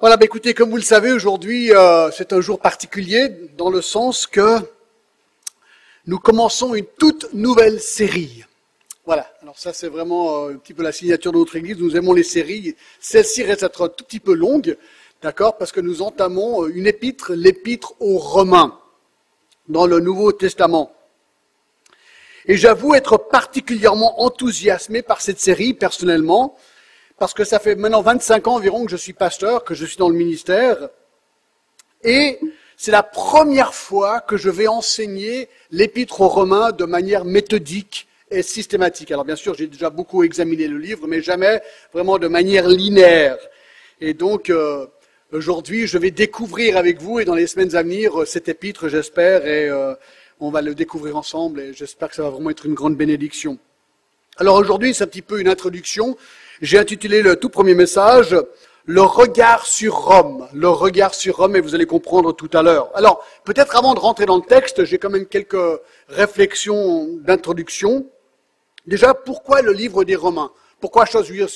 Voilà, bah écoutez, comme vous le savez, aujourd'hui, euh, c'est un jour particulier dans le sens que nous commençons une toute nouvelle série. Voilà, alors ça c'est vraiment euh, un petit peu la signature de notre Église, nous aimons les séries. Celle-ci reste un tout petit peu longue, d'accord, parce que nous entamons euh, une épître, l'épître aux Romains, dans le Nouveau Testament. Et j'avoue être particulièrement enthousiasmé par cette série, personnellement, parce que ça fait maintenant 25 ans environ que je suis pasteur, que je suis dans le ministère, et c'est la première fois que je vais enseigner l'épître aux Romains de manière méthodique et systématique. Alors bien sûr, j'ai déjà beaucoup examiné le livre, mais jamais vraiment de manière linéaire. Et donc, euh, aujourd'hui, je vais découvrir avec vous, et dans les semaines à venir, euh, cet épître, j'espère, et euh, on va le découvrir ensemble, et j'espère que ça va vraiment être une grande bénédiction. Alors aujourd'hui, c'est un petit peu une introduction j'ai intitulé le tout premier message Le regard sur Rome. Le regard sur Rome, et vous allez comprendre tout à l'heure. Alors, peut-être avant de rentrer dans le texte, j'ai quand même quelques réflexions d'introduction. Déjà, pourquoi le livre des Romains? Pourquoi choisir,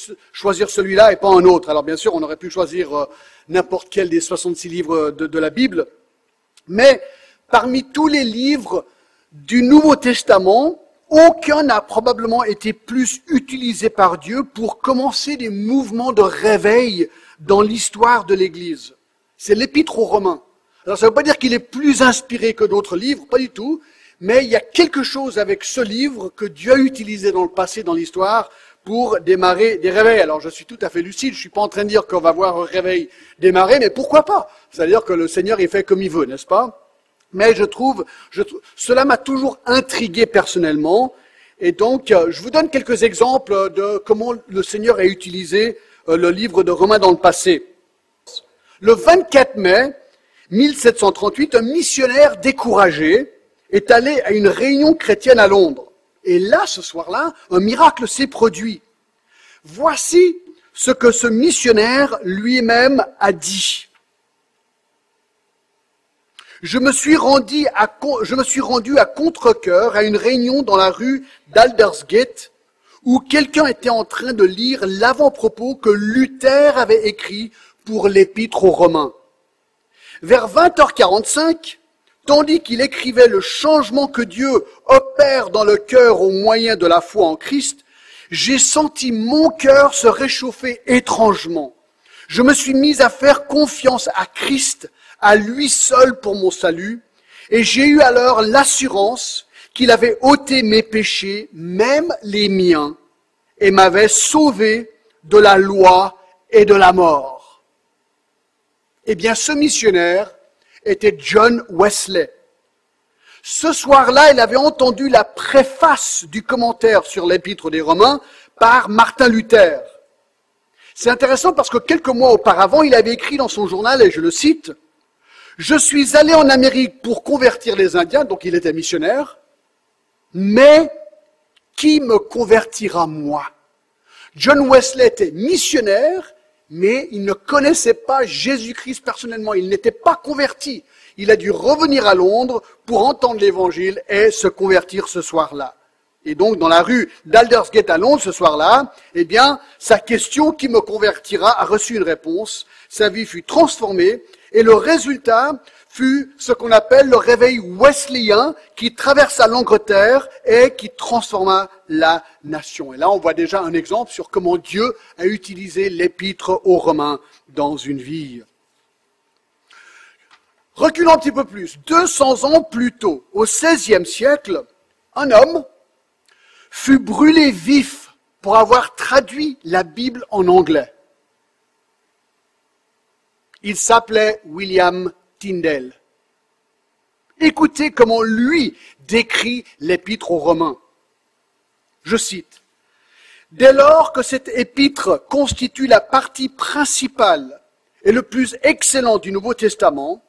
celui-là et pas un autre? Alors bien sûr, on aurait pu choisir euh, n'importe quel des 66 livres de la Bible, mais parmi tous les livres du Nouveau Testament, aucun n'a probablement été plus utilisé par Dieu pour commencer des mouvements de réveil dans l'histoire de l'Église. C'est l'épître aux Romains. Alors ça ne veut pas dire qu'il est plus inspiré que d'autres livres, pas du tout, mais il y a quelque chose avec ce livre que Dieu a utilisé dans le passé, dans l'histoire, pour démarrer des réveils. Alors je suis tout à fait lucide, je suis pas en train de dire qu'on va voir un réveil démarrer, mais pourquoi pas? C'est-à-dire que le Seigneur est fait comme il veut, n'est-ce pas? Mais je trouve, cela m'a toujours intrigué personnellement. Et donc, euh, je vous donne quelques exemples de comment le Seigneur a utilisé euh, le livre de Romains dans le passé. Le 24 mai 1738, un missionnaire découragé est allé à une réunion chrétienne à Londres. Et là, ce soir-là, un miracle s'est produit. Voici ce que ce missionnaire lui-même a dit je me suis rendu à, contre-cœur à une réunion dans la rue d'Aldersgate où quelqu'un était en train de lire l'avant-propos que Luther avait écrit pour l'épître aux Romains. Vers 20h45, tandis qu'il écrivait le changement que Dieu opère dans le cœur au moyen de la foi en Christ, j'ai senti mon cœur se réchauffer étrangement. Je me suis mis à faire confiance à Christ à lui seul pour mon salut, et j'ai eu alors l'assurance qu'il avait ôté mes péchés, même les miens, et m'avait sauvé de la loi et de la mort. Eh bien, ce missionnaire était John Wesley. Ce soir-là, il avait entendu la préface du commentaire sur l'épître des Romains par Martin Luther. C'est intéressant parce que quelques mois auparavant, il avait écrit dans son journal, et je le cite, je suis allé en Amérique pour convertir les Indiens, donc il était missionnaire, mais qui me convertira moi? John Wesley était missionnaire, mais il ne connaissait pas Jésus-Christ personnellement, il n'était pas converti. Il a dû revenir à Londres pour entendre l'évangile et se convertir ce soir-là. Et donc, dans la rue d'Aldersgate à Londres ce soir-là, eh bien, sa question qui me convertira a reçu une réponse. Sa vie fut transformée et le résultat fut ce qu'on appelle le réveil wesleyen qui traversa l'Angleterre et qui transforma la nation. Et là, on voit déjà un exemple sur comment Dieu a utilisé l'épître aux Romains dans une vie. Reculons un petit peu plus. 200 ans plus tôt, au XVIe siècle, un homme fut brûlé vif pour avoir traduit la Bible en anglais. Il s'appelait William Tyndale. Écoutez comment lui décrit l'épître aux Romains. Je cite. Dès lors que cette épître constitue la partie principale et le plus excellent du Nouveau Testament,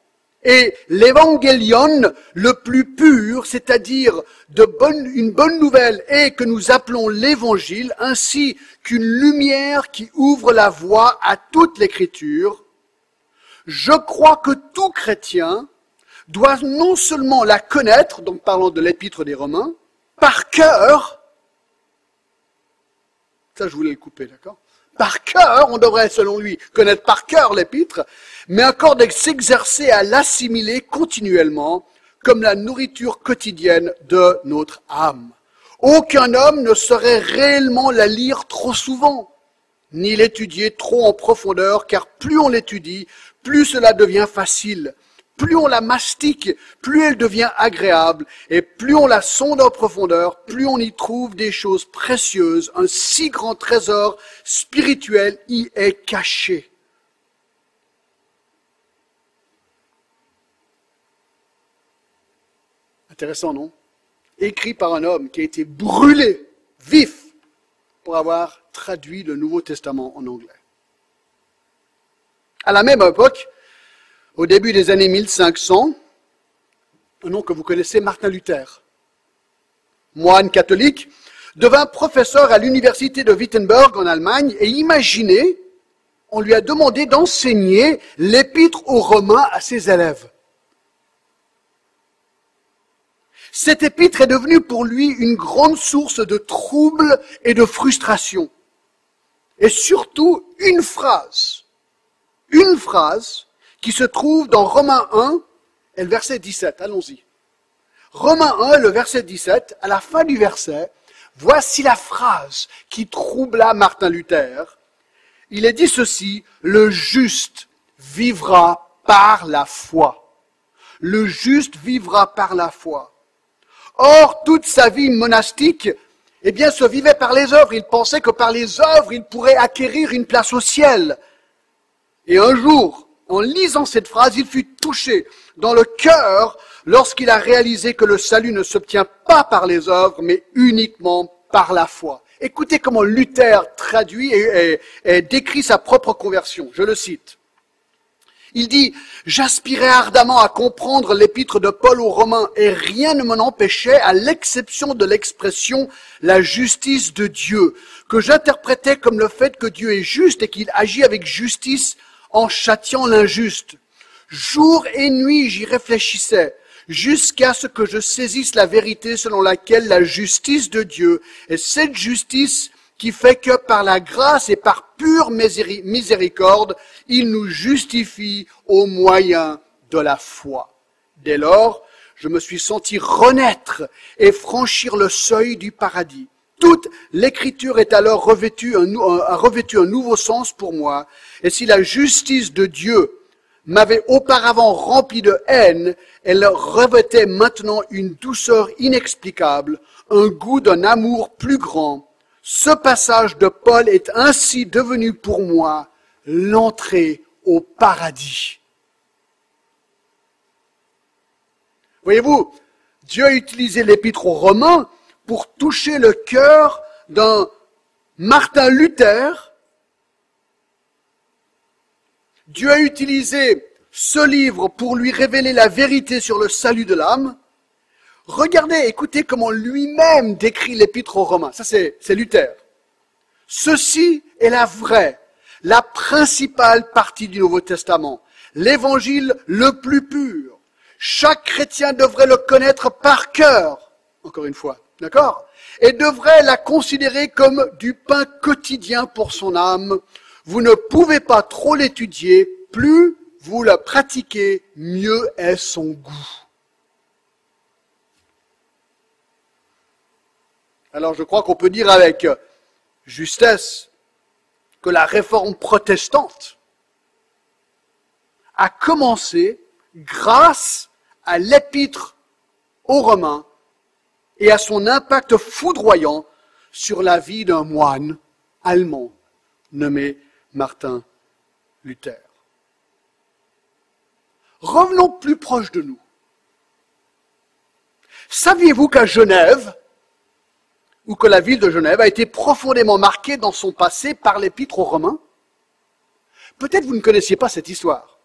et l'évangélion le plus pur, c'est-à-dire une bonne nouvelle et que nous appelons l'évangile, ainsi qu'une lumière qui ouvre la voie à toute l'écriture, je crois que tout chrétien doit non seulement la connaître, donc parlant de l'épître des Romains, par cœur, ça je voulais le couper, d'accord? Par cœur, on devrait selon lui connaître par cœur l'épître, mais encore de s'exercer à l'assimiler continuellement comme la nourriture quotidienne de notre âme. Aucun homme ne saurait réellement la lire trop souvent, ni l'étudier trop en profondeur, car plus on l'étudie, plus cela devient facile. Plus on la mastique, plus elle devient agréable, et plus on la sonde en profondeur, plus on y trouve des choses précieuses. Un si grand trésor spirituel y est caché. Intéressant, non? Écrit par un homme qui a été brûlé vif pour avoir traduit le Nouveau Testament en anglais. À la même époque, au début des années 1500, un nom que vous connaissez, Martin Luther, moine catholique, devint professeur à l'université de Wittenberg en Allemagne et imaginez, on lui a demandé d'enseigner l'épître aux Romains à ses élèves. Cet épître est devenu pour lui une grande source de troubles et de frustration. Et surtout une phrase, une phrase qui se trouve dans Romains 1 et le verset 17. Allons-y. Romains 1 le verset 17, à la fin du verset, voici la phrase qui troubla Martin Luther. Il est dit ceci, le juste vivra par la foi. Le juste vivra par la foi. Or, toute sa vie monastique, eh bien, se vivait par les œuvres. Il pensait que par les œuvres, il pourrait acquérir une place au ciel. Et un jour, en lisant cette phrase, il fut touché dans le cœur lorsqu'il a réalisé que le salut ne s'obtient pas par les œuvres, mais uniquement par la foi. Écoutez comment Luther traduit et, et décrit sa propre conversion. Je le cite. Il dit, j'aspirais ardemment à comprendre l'épître de Paul aux Romains et rien ne m'en empêchait, à l'exception de l'expression la justice de Dieu, que j'interprétais comme le fait que Dieu est juste et qu'il agit avec justice en châtiant l'injuste. Jour et nuit j'y réfléchissais, jusqu'à ce que je saisisse la vérité selon laquelle la justice de Dieu est cette justice qui fait que par la grâce et par pure miséricorde, il nous justifie au moyen de la foi. Dès lors, je me suis senti renaître et franchir le seuil du paradis. Toute l'écriture est alors revêtue un, a revêtu un nouveau sens pour moi. Et si la justice de Dieu m'avait auparavant rempli de haine, elle revêtait maintenant une douceur inexplicable, un goût d'un amour plus grand ce passage de Paul est ainsi devenu pour moi l'entrée au paradis. Voyez-vous, Dieu a utilisé l'épître aux Romains pour toucher le cœur d'un Martin Luther. Dieu a utilisé ce livre pour lui révéler la vérité sur le salut de l'âme. Regardez, écoutez comment lui-même décrit l'épître aux Romains. Ça, c'est, Luther. Ceci est la vraie, la principale partie du Nouveau Testament, l'évangile le plus pur. Chaque chrétien devrait le connaître par cœur, encore une fois, d'accord? Et devrait la considérer comme du pain quotidien pour son âme. Vous ne pouvez pas trop l'étudier, plus vous la pratiquez, mieux est son goût. Alors je crois qu'on peut dire avec justesse que la réforme protestante a commencé grâce à l'épître aux Romains et à son impact foudroyant sur la vie d'un moine allemand nommé Martin Luther. Revenons plus proche de nous. Saviez-vous qu'à Genève, ou que la ville de Genève a été profondément marquée dans son passé par l'épître aux Romains Peut-être vous ne connaissiez pas cette histoire.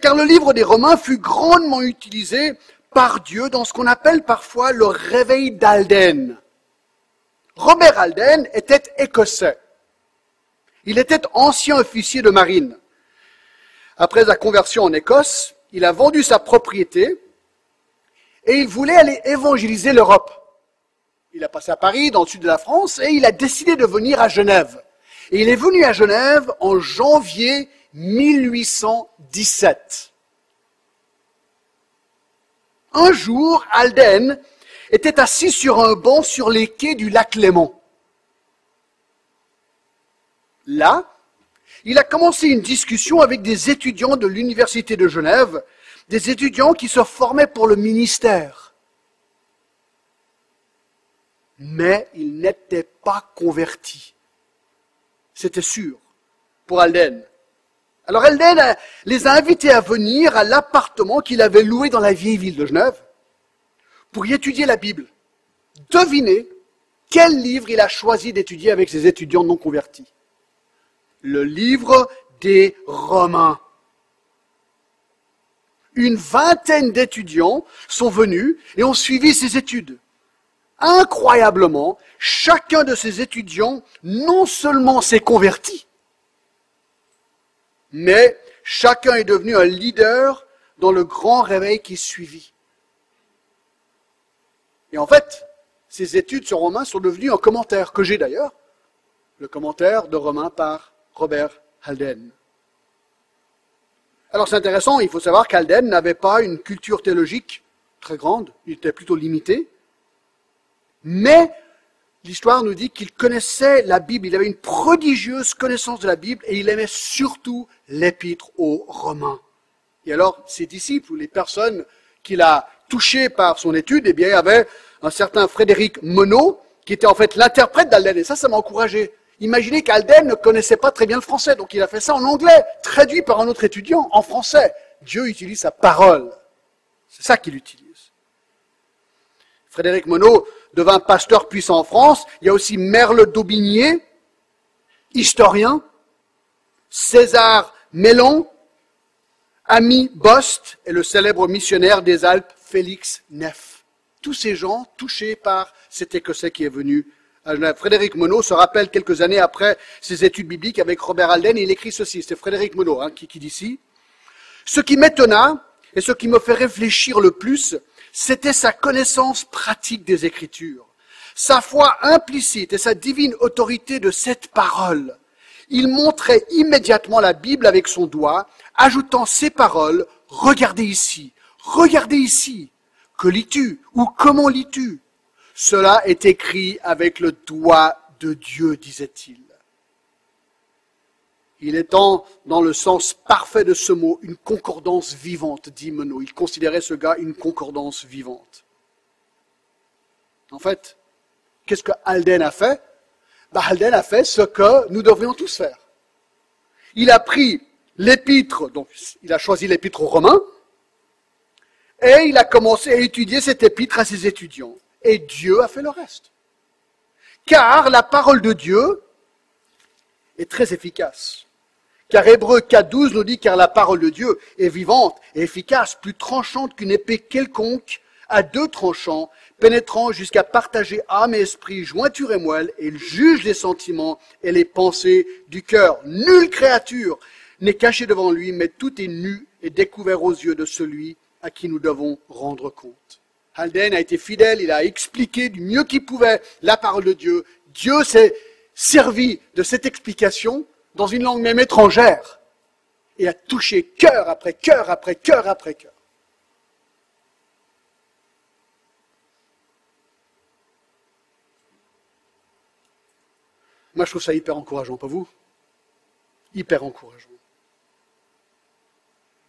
Car le livre des Romains fut grandement utilisé par Dieu dans ce qu'on appelle parfois le réveil d'Alden. Robert Alden était écossais. Il était ancien officier de marine. Après sa conversion en Écosse, il a vendu sa propriété et il voulait aller évangéliser l'Europe. Il a passé à Paris, dans le sud de la France, et il a décidé de venir à Genève. Et il est venu à Genève en janvier 1817. Un jour, Alden était assis sur un banc sur les quais du lac Léman. Là, il a commencé une discussion avec des étudiants de l'Université de Genève, des étudiants qui se formaient pour le ministère. Mais ils n'étaient pas convertis. C'était sûr pour Alden. Alors Alden les a invités à venir à l'appartement qu'il avait loué dans la vieille ville de Genève pour y étudier la Bible. Devinez quel livre il a choisi d'étudier avec ses étudiants non convertis le livre des Romains. Une vingtaine d'étudiants sont venus et ont suivi ces études. Incroyablement, chacun de ces étudiants non seulement s'est converti, mais chacun est devenu un leader dans le grand réveil qui suivit. Et en fait, ces études sur Romains sont devenues un commentaire, que j'ai d'ailleurs, le commentaire de Romains par Robert Halden. Alors c'est intéressant, il faut savoir qu'Halden n'avait pas une culture théologique très grande, il était plutôt limité, mais l'histoire nous dit qu'il connaissait la Bible, il avait une prodigieuse connaissance de la Bible et il aimait surtout l'épître aux Romains. Et alors ses disciples ou les personnes qu'il a touchées par son étude, eh bien il y avait un certain Frédéric Monod qui était en fait l'interprète d'Halden et ça, ça m'a encouragé. Imaginez qu'Alden ne connaissait pas très bien le français, donc il a fait ça en anglais, traduit par un autre étudiant en français. Dieu utilise sa parole. C'est ça qu'il utilise. Frédéric Monod devint pasteur puissant en France. Il y a aussi Merle d'Aubigné, historien, César Mellon, Ami Bost et le célèbre missionnaire des Alpes Félix Neff. Tous ces gens touchés par cet Écossais qui est venu Frédéric Monod se rappelle quelques années après ses études bibliques avec Robert Alden, et il écrit ceci, c'est Frédéric Monod hein, qui, qui dit ici. Ce qui m'étonna et ce qui me fait réfléchir le plus, c'était sa connaissance pratique des Écritures, sa foi implicite et sa divine autorité de cette parole. Il montrait immédiatement la Bible avec son doigt, ajoutant ces paroles, regardez ici, regardez ici, que lis-tu ou comment lis-tu? Cela est écrit avec le doigt de Dieu, disait-il. Il est dans le sens parfait de ce mot, une concordance vivante, dit Menot. Il considérait ce gars une concordance vivante. En fait, qu'est-ce que Alden a fait? Bah, Alden a fait ce que nous devrions tous faire. Il a pris l'épître, donc il a choisi l'épître aux Romains, et il a commencé à étudier cette épître à ses étudiants et Dieu a fait le reste. Car la parole de Dieu est très efficace. Car Hébreu 4.12 nous dit, car la parole de Dieu est vivante et efficace, plus tranchante qu'une épée quelconque, à deux tranchants, pénétrant jusqu'à partager âme et esprit, jointure et moelle, et il juge les sentiments et les pensées du cœur. Nulle créature n'est cachée devant lui, mais tout est nu et découvert aux yeux de celui à qui nous devons rendre compte. Alden a été fidèle, il a expliqué du mieux qu'il pouvait la parole de Dieu. Dieu s'est servi de cette explication dans une langue même étrangère et a touché cœur après cœur après cœur après cœur. Moi, je trouve ça hyper encourageant, pas vous? Hyper encourageant.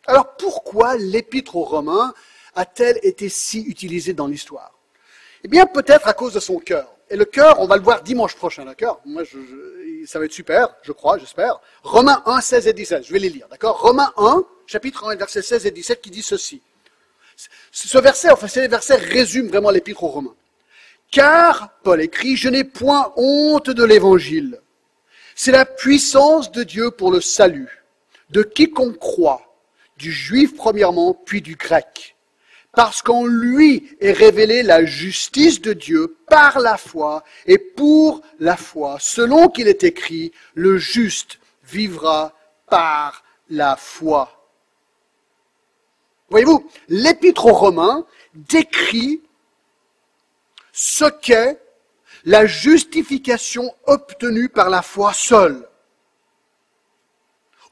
Alors pourquoi l'épître aux Romains a-t-elle été si utilisée dans l'histoire? Eh bien, peut-être à cause de son cœur. Et le cœur, on va le voir dimanche prochain, d'accord? Moi, je, ça va être super, je crois, j'espère. Romains 1, 16 et 17, je vais les lire, d'accord? Romains 1, chapitre 1, versets 16 et 17, qui dit ceci. Ce verset, enfin, ces versets résument vraiment l'épître aux Romains. Car, Paul écrit, je n'ai point honte de l'évangile. C'est la puissance de Dieu pour le salut, de quiconque croit, du juif premièrement, puis du grec parce qu'en lui est révélée la justice de Dieu par la foi et pour la foi, selon qu'il est écrit, le juste vivra par la foi. Voyez-vous, l'épître aux Romains décrit ce qu'est la justification obtenue par la foi seule.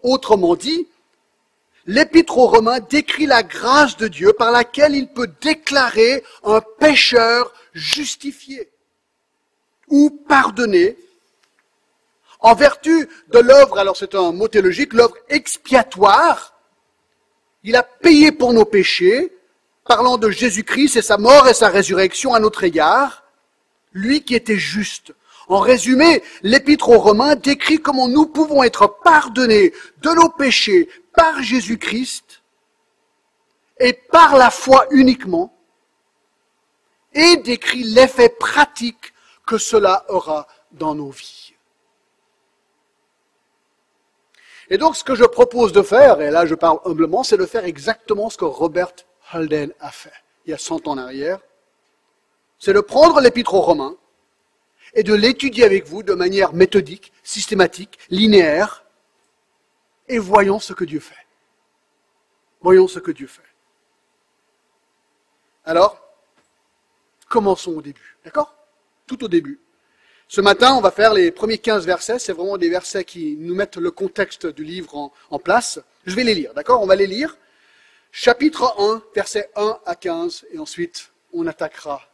Autrement dit, l'épître aux Romains décrit la grâce de Dieu par laquelle il peut déclarer un pécheur justifié ou pardonné en vertu de l'œuvre, alors c'est un mot théologique, l'œuvre expiatoire. Il a payé pour nos péchés, parlant de Jésus-Christ et sa mort et sa résurrection à notre égard, lui qui était juste. En résumé, l'épître aux Romains décrit comment nous pouvons être pardonnés de nos péchés par Jésus-Christ et par la foi uniquement, et décrit l'effet pratique que cela aura dans nos vies. Et donc ce que je propose de faire, et là je parle humblement, c'est de faire exactement ce que Robert Holden a fait il y a 100 ans en arrière, c'est de prendre l'épître aux Romains et de l'étudier avec vous de manière méthodique, systématique, linéaire, et voyons ce que Dieu fait. Voyons ce que Dieu fait. Alors, commençons au début, d'accord? Tout au début. Ce matin, on va faire les premiers 15 versets. C'est vraiment des versets qui nous mettent le contexte du livre en, place. Je vais les lire, d'accord? On va les lire. Chapitre 1, versets 1 à 15, et ensuite on attaquera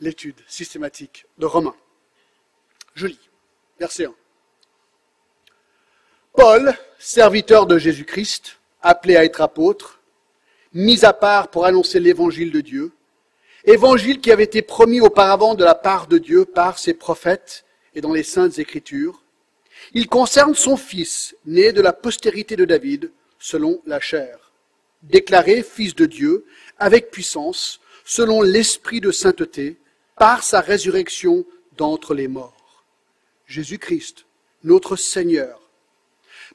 l'étude systématique de Romains. Je lis. Verset 1. Paul, serviteur de Jésus-Christ, appelé à être apôtre, mis à part pour annoncer l'évangile de Dieu, évangile qui avait été promis auparavant de la part de Dieu par ses prophètes et dans les saintes écritures. Il concerne son fils, né de la postérité de David, selon la chair, déclaré fils de Dieu, avec puissance, selon l'esprit de sainteté, par sa résurrection d'entre les morts. Jésus-Christ, notre Seigneur.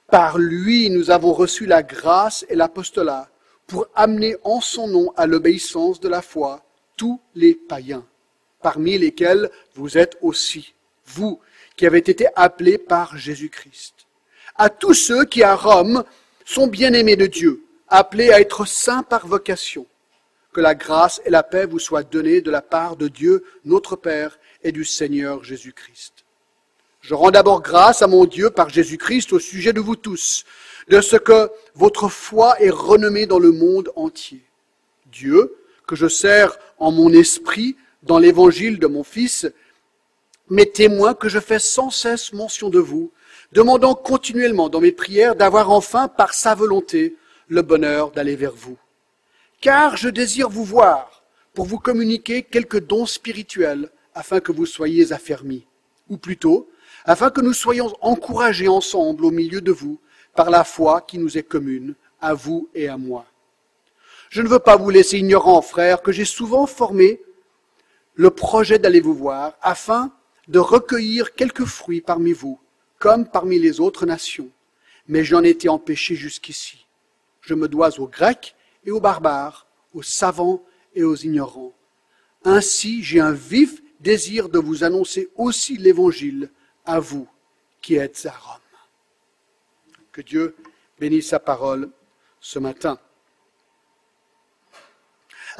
Par lui, nous avons reçu la grâce et l'apostolat pour amener en son nom à l'obéissance de la foi tous les païens, parmi lesquels vous êtes aussi, vous qui avez été appelés par Jésus-Christ. À tous ceux qui à Rome sont bien-aimés de Dieu, appelés à être saints par vocation, que la grâce et la paix vous soient données de la part de Dieu, notre Père, et du Seigneur Jésus-Christ. Je rends d'abord grâce à mon Dieu par Jésus-Christ au sujet de vous tous, de ce que votre foi est renommée dans le monde entier. Dieu, que je sers en mon esprit dans l'évangile de mon Fils, mes témoins que je fais sans cesse mention de vous, demandant continuellement dans mes prières d'avoir enfin, par sa volonté, le bonheur d'aller vers vous car je désire vous voir pour vous communiquer quelques dons spirituels afin que vous soyez affermis, ou plutôt, afin que nous soyons encouragés ensemble au milieu de vous par la foi qui nous est commune, à vous et à moi. Je ne veux pas vous laisser ignorant, frères, que j'ai souvent formé le projet d'aller vous voir afin de recueillir quelques fruits parmi vous, comme parmi les autres nations. Mais j'en étais empêché jusqu'ici. Je me dois aux Grecs et aux barbares, aux savants et aux ignorants. Ainsi, j'ai un vif désir de vous annoncer aussi l'Évangile à vous qui êtes à Rome. Que Dieu bénisse sa parole ce matin.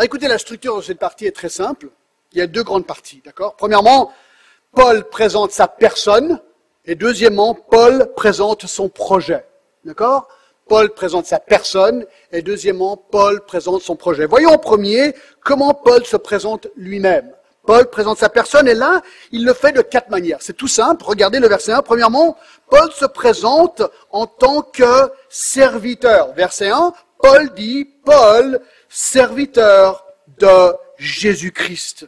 Écoutez, la structure de cette partie est très simple. Il y a deux grandes parties, d'accord? Premièrement, Paul présente sa personne, et deuxièmement, Paul présente son projet, d'accord? Paul présente sa personne et deuxièmement, Paul présente son projet. Voyons en premier comment Paul se présente lui-même. Paul présente sa personne et là, il le fait de quatre manières. C'est tout simple. Regardez le verset 1. Premièrement, Paul se présente en tant que serviteur. Verset 1, Paul dit, Paul, serviteur de Jésus-Christ.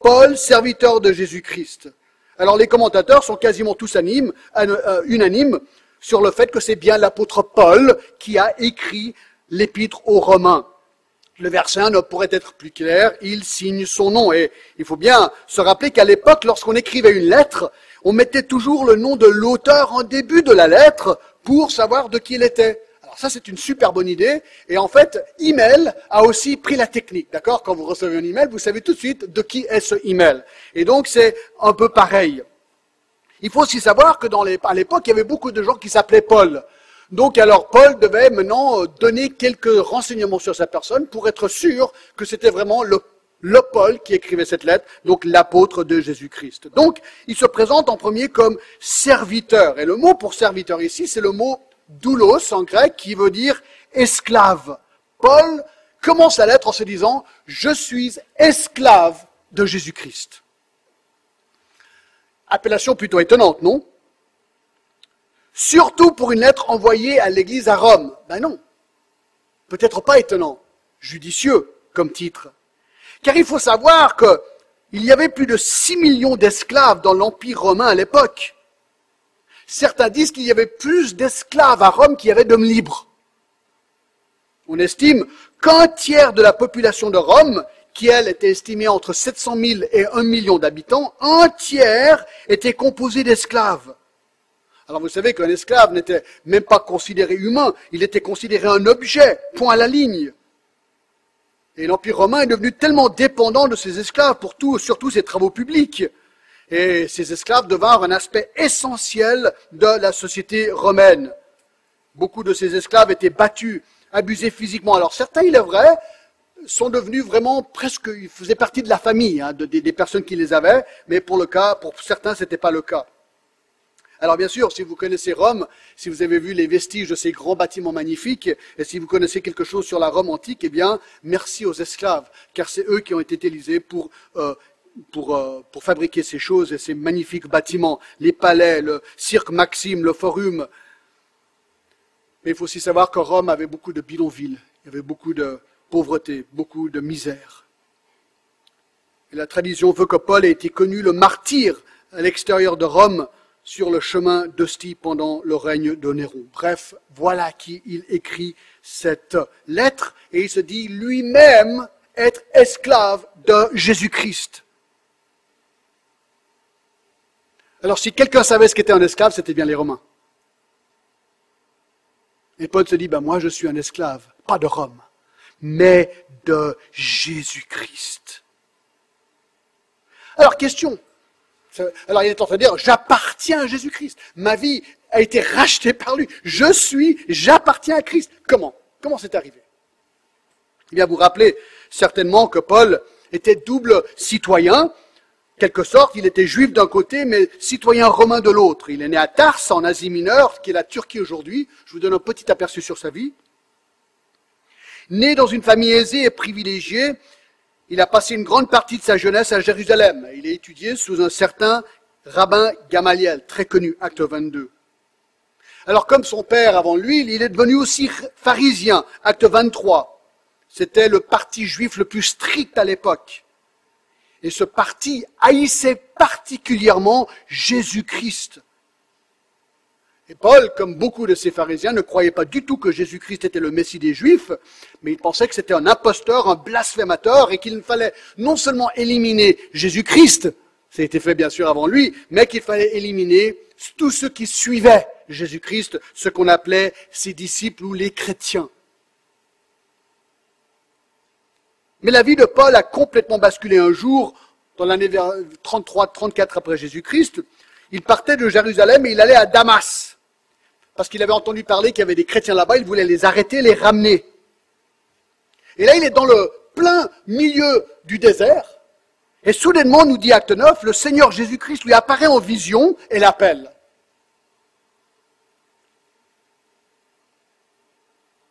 Paul, serviteur de Jésus-Christ. Alors les commentateurs sont quasiment tous euh, unanimes sur le fait que c'est bien l'apôtre Paul qui a écrit l'épître aux Romains. Le verset 1 ne pourrait être plus clair, il signe son nom. Et il faut bien se rappeler qu'à l'époque, lorsqu'on écrivait une lettre, on mettait toujours le nom de l'auteur en début de la lettre pour savoir de qui il était. Alors ça, c'est une super bonne idée. Et en fait, email a aussi pris la technique. D'accord? Quand vous recevez un email, vous savez tout de suite de qui est ce email. Et donc, c'est un peu pareil. Il faut aussi savoir que à l'époque, il y avait beaucoup de gens qui s'appelaient Paul. Donc alors Paul devait maintenant euh, donner quelques renseignements sur sa personne pour être sûr que c'était vraiment le, le Paul qui écrivait cette lettre, donc l'apôtre de Jésus-Christ. Donc, il se présente en premier comme serviteur. Et le mot pour serviteur ici, c'est le mot doulos en grec qui veut dire esclave. Paul commence la lettre en se disant, je suis esclave de Jésus-Christ. Appellation plutôt étonnante, non? Surtout pour une lettre envoyée à l'église à Rome. Ben non. Peut-être pas étonnant. Judicieux comme titre. Car il faut savoir qu'il y avait plus de 6 millions d'esclaves dans l'Empire romain à l'époque. Certains disent qu'il y avait plus d'esclaves à Rome qu'il y avait d'hommes libres. On estime qu'un tiers de la population de Rome, qui elle était estimée entre 700 000 et 1 million d'habitants, un tiers était composé d'esclaves. Alors vous savez qu'un esclave n'était même pas considéré humain, il était considéré un objet, point à la ligne. Et l'Empire romain est devenu tellement dépendant de ses esclaves pour tout, surtout ses travaux publics. Et ces esclaves devinrent un aspect essentiel de la société romaine. Beaucoup de ces esclaves étaient battus, abusés physiquement. Alors certains, il est vrai, sont devenus vraiment presque, ils faisaient partie de la famille, hein, des personnes qui les avaient, mais pour le cas, pour certains, ce n'était pas le cas. Alors bien sûr, si vous connaissez Rome, si vous avez vu les vestiges de ces grands bâtiments magnifiques, et si vous connaissez quelque chose sur la Rome antique, eh bien, merci aux esclaves, car c'est eux qui ont été utilisés pour, euh, pour, euh, pour fabriquer ces choses et ces magnifiques bâtiments, les palais, le cirque Maxime, le forum. Mais il faut aussi savoir que Rome avait beaucoup de bidonvilles, il y avait beaucoup de pauvreté, beaucoup de misère. La tradition veut que Paul ait été connu le martyr à l'extérieur de Rome sur le chemin d'Ostie pendant le règne de Néron. Bref, voilà qui il écrit cette lettre et il se dit lui-même être esclave de Jésus-Christ. Alors si quelqu'un savait ce qu'était un esclave, c'était bien les Romains. Et Paul se dit, ben moi je suis un esclave, pas de Rome, mais de Jésus-Christ. Alors question, alors il est en train de dire, j'appartiens à Jésus-Christ. Ma vie a été rachetée par lui. Je suis, j'appartiens à Christ. Comment? Comment c'est arrivé? Eh bien, vous rappelez certainement que Paul était double citoyen. Quelque sorte, il était juif d'un côté, mais citoyen romain de l'autre. Il est né à Tars, en Asie mineure, qui est la Turquie aujourd'hui. Je vous donne un petit aperçu sur sa vie. Né dans une famille aisée et privilégiée, il a passé une grande partie de sa jeunesse à Jérusalem. Il a étudié sous un certain rabbin Gamaliel, très connu, acte 22. Alors comme son père avant lui, il est devenu aussi pharisien, acte 23. C'était le parti juif le plus strict à l'époque. Et ce parti haïssait particulièrement Jésus-Christ. Et Paul, comme beaucoup de ces pharisiens, ne croyait pas du tout que Jésus-Christ était le Messie des Juifs, mais il pensait que c'était un imposteur, un blasphémateur, et qu'il fallait non seulement éliminer Jésus-Christ, ça a été fait bien sûr avant lui, mais qu'il fallait éliminer tous ceux qui suivaient Jésus-Christ, ce qu'on appelait ses disciples ou les chrétiens. Mais la vie de Paul a complètement basculé un jour, dans l'année 33-34 après Jésus-Christ. Il partait de Jérusalem et il allait à Damas parce qu'il avait entendu parler qu'il y avait des chrétiens là-bas, il voulait les arrêter, les ramener. Et là, il est dans le plein milieu du désert, et soudainement, nous dit Acte 9, le Seigneur Jésus-Christ lui apparaît en vision et l'appelle.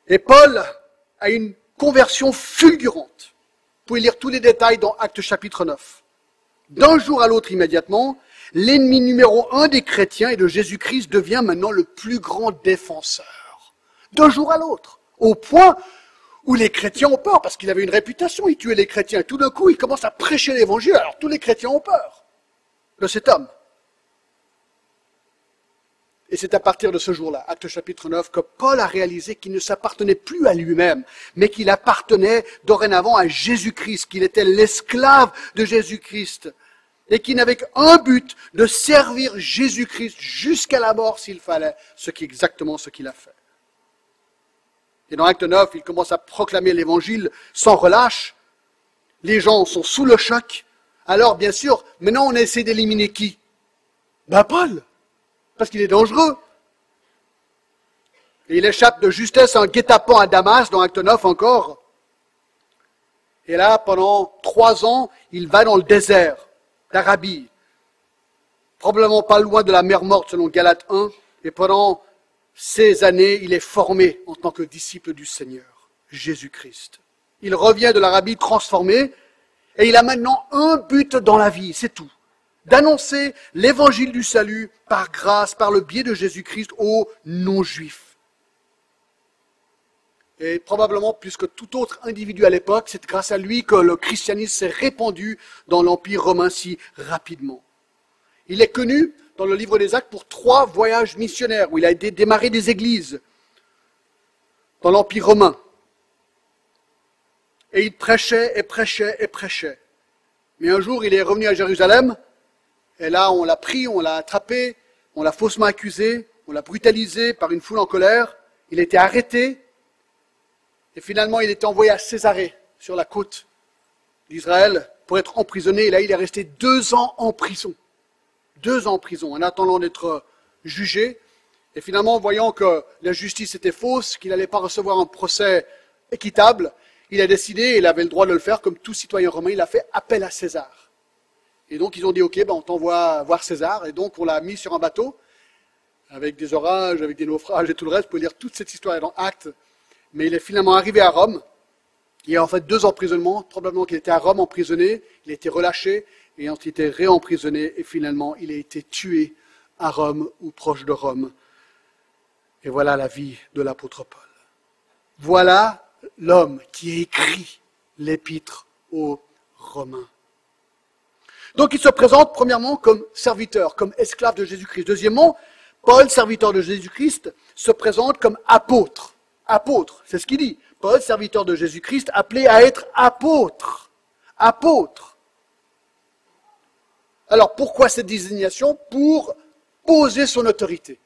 Et Paul a une conversion fulgurante. Vous pouvez lire tous les détails dans Acte chapitre 9. D'un jour à l'autre immédiatement, l'ennemi numéro un des chrétiens et de Jésus-Christ devient maintenant le plus grand défenseur. D'un jour à l'autre. Au point où les chrétiens ont peur, parce qu'il avait une réputation, il tuait les chrétiens. Et tout d'un coup, il commence à prêcher l'évangile, alors tous les chrétiens ont peur de cet homme. Et c'est à partir de ce jour-là, acte chapitre 9, que Paul a réalisé qu'il ne s'appartenait plus à lui-même, mais qu'il appartenait dorénavant à Jésus-Christ, qu'il était l'esclave de Jésus-Christ et qui n'avait qu'un but, de servir Jésus-Christ jusqu'à la mort s'il fallait, ce qui est exactement ce qu'il a fait. Et dans Acte 9, il commence à proclamer l'évangile sans relâche. Les gens sont sous le choc. Alors, bien sûr, maintenant on essaie d'éliminer qui? Ben Paul, parce qu'il est dangereux. Et il échappe de justesse un guet-apens à Damas, dans Acte 9 encore. Et là, pendant trois ans, il va dans le désert d'Arabie, probablement pas loin de la mer morte selon Galate 1, et pendant ces années, il est formé en tant que disciple du Seigneur, Jésus-Christ. Il revient de l'Arabie transformé, et il a maintenant un but dans la vie, c'est tout. D'annoncer l'évangile du salut par grâce, par le biais de Jésus-Christ aux non-juifs. Et probablement plus que tout autre individu à l'époque, c'est grâce à lui que le christianisme s'est répandu dans l'Empire romain si rapidement. Il est connu dans le livre des Actes pour trois voyages missionnaires où il a démarré des églises dans l'Empire romain. Et il prêchait et prêchait et prêchait. Mais un jour, il est revenu à Jérusalem, et là, on l'a pris, on l'a attrapé, on l'a faussement accusé, on l'a brutalisé par une foule en colère. Il a été arrêté, et finalement, il est envoyé à Césarée, sur la côte d'Israël, pour être emprisonné. Et là, il est resté deux ans en prison. Deux ans en prison, en attendant d'être jugé. Et finalement, voyant que la justice était fausse, qu'il n'allait pas recevoir un procès équitable, il a décidé, il avait le droit de le faire, comme tout citoyen romain, il a fait appel à César. Et donc, ils ont dit, OK, ben, on t'envoie voir César. Et donc, on l'a mis sur un bateau, avec des orages, avec des naufrages et tout le reste. Vous pouvez lire toute cette histoire dans Actes mais il est finalement arrivé à Rome. Il a en fait deux emprisonnements, probablement qu'il était à Rome emprisonné, il a été relâché, et ensuite il a été réemprisonné, et finalement il a été tué à Rome ou proche de Rome. Et voilà la vie de l'apôtre Paul. Voilà l'homme qui écrit l'épître aux Romains. Donc il se présente premièrement comme serviteur, comme esclave de Jésus-Christ. Deuxièmement, Paul, serviteur de Jésus-Christ, se présente comme apôtre apôtre. C'est ce qu'il dit. Paul, serviteur de Jésus-Christ, appelé à être apôtre. Apôtre. Alors pourquoi cette désignation? Pour poser son autorité.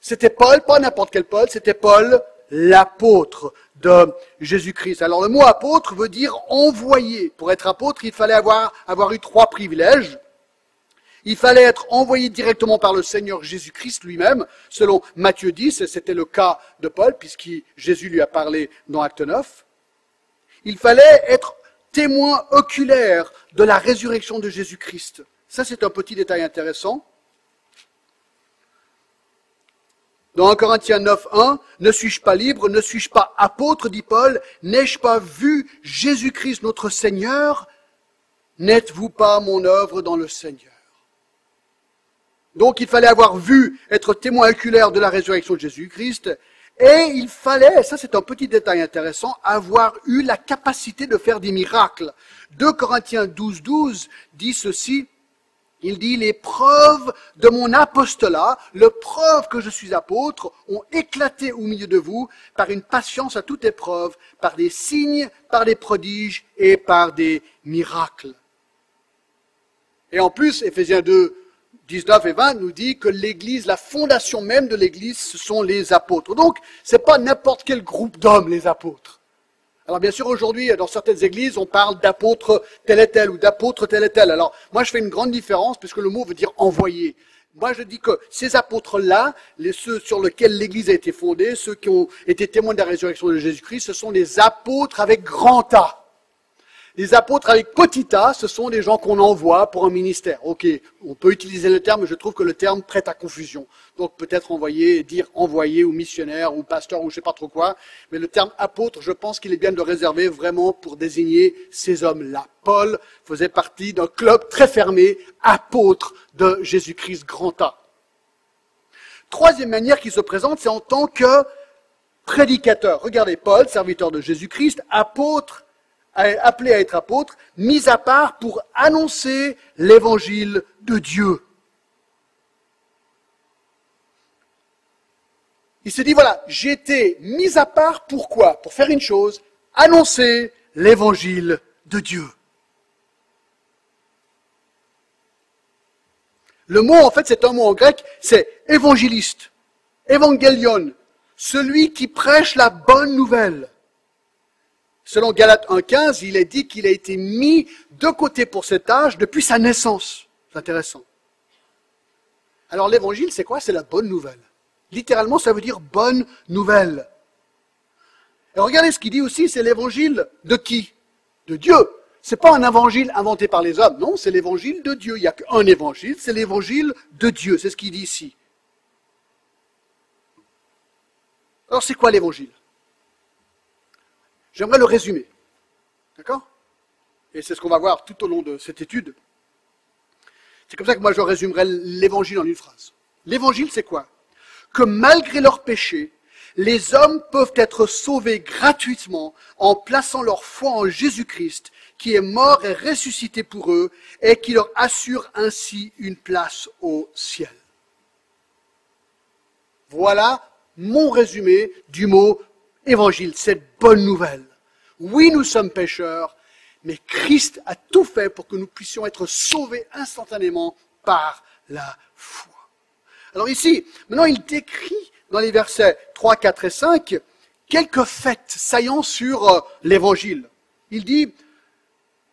C'était Paul, pas n'importe quel Paul, c'était Paul, l'apôtre de Jésus-Christ. Alors le mot apôtre veut dire envoyé. Pour être apôtre, il fallait avoir, avoir eu trois privilèges. Il fallait être envoyé directement par le Seigneur Jésus-Christ lui-même, selon Matthieu 10, et c'était le cas de Paul, puisque Jésus lui a parlé dans Acte 9. Il fallait être témoin oculaire de la résurrection de Jésus-Christ. Ça, c'est un petit détail intéressant. Dans 1 Corinthiens 9, 1, ne suis-je pas libre, ne suis-je pas apôtre, dit Paul, n'ai-je pas vu Jésus-Christ notre Seigneur? N'êtes-vous pas mon œuvre dans le Seigneur? Donc il fallait avoir vu, être témoin oculaire de la résurrection de Jésus-Christ, et il fallait, ça c'est un petit détail intéressant, avoir eu la capacité de faire des miracles. 2 Corinthiens 12, 12 dit ceci, il dit, les preuves de mon apostolat, les preuves que je suis apôtre, ont éclaté au milieu de vous par une patience à toute épreuve, par des signes, par des prodiges et par des miracles. Et en plus, Ephésiens 2, 19 et 20 nous dit que l'Église, la fondation même de l'Église, ce sont les apôtres. Donc, ce n'est pas n'importe quel groupe d'hommes, les apôtres. Alors bien sûr, aujourd'hui, dans certaines églises, on parle d'apôtres tel et tel ou d'apôtres tel et tel. Alors moi, je fais une grande différence puisque le mot veut dire envoyer. Moi, je dis que ces apôtres-là, ceux sur lesquels l'Église a été fondée, ceux qui ont été témoins de la résurrection de Jésus-Christ, ce sont des apôtres avec grand A. Les apôtres avec petit a, ce sont des gens qu'on envoie pour un ministère. Ok, on peut utiliser le terme, mais je trouve que le terme prête à confusion. Donc peut-être envoyer, dire envoyé ou missionnaire ou pasteur ou je sais pas trop quoi. Mais le terme apôtre, je pense qu'il est bien de le réserver vraiment pour désigner ces hommes-là. Paul faisait partie d'un club très fermé, apôtre de Jésus-Christ grand A. Troisième manière qui se présente, c'est en tant que prédicateur. Regardez Paul, serviteur de Jésus-Christ, apôtre appelé à être apôtre, mis à part pour annoncer l'évangile de Dieu. Il se dit, voilà, j'ai été mis à part pourquoi? Pour faire une chose, annoncer l'évangile de Dieu. Le mot, en fait, c'est un mot en grec, c'est évangéliste, évangélion, celui qui prêche la bonne nouvelle. Selon Galates 1.15, il est dit qu'il a été mis de côté pour cet âge depuis sa naissance. C'est intéressant. Alors l'évangile, c'est quoi? C'est la bonne nouvelle. Littéralement, ça veut dire bonne nouvelle. Et regardez ce qu'il dit aussi, c'est l'évangile de qui? De Dieu. C'est pas un évangile inventé par les hommes, non, c'est l'évangile de Dieu. Il n'y a qu'un évangile, c'est l'évangile de Dieu. C'est ce qu'il dit ici. Alors c'est quoi l'évangile? J'aimerais le résumer. D'accord? Et c'est ce qu'on va voir tout au long de cette étude. C'est comme ça que moi je résumerai l'évangile en une phrase. L'évangile, c'est quoi? Que malgré leurs péchés, les hommes peuvent être sauvés gratuitement en plaçant leur foi en Jésus-Christ, qui est mort et ressuscité pour eux, et qui leur assure ainsi une place au ciel. Voilà mon résumé du mot évangile, cette bonne nouvelle. Oui, nous sommes pécheurs, mais Christ a tout fait pour que nous puissions être sauvés instantanément par la foi. Alors ici, maintenant il décrit dans les versets 3, 4 et 5 quelques faits saillants sur euh, l'évangile. Il dit,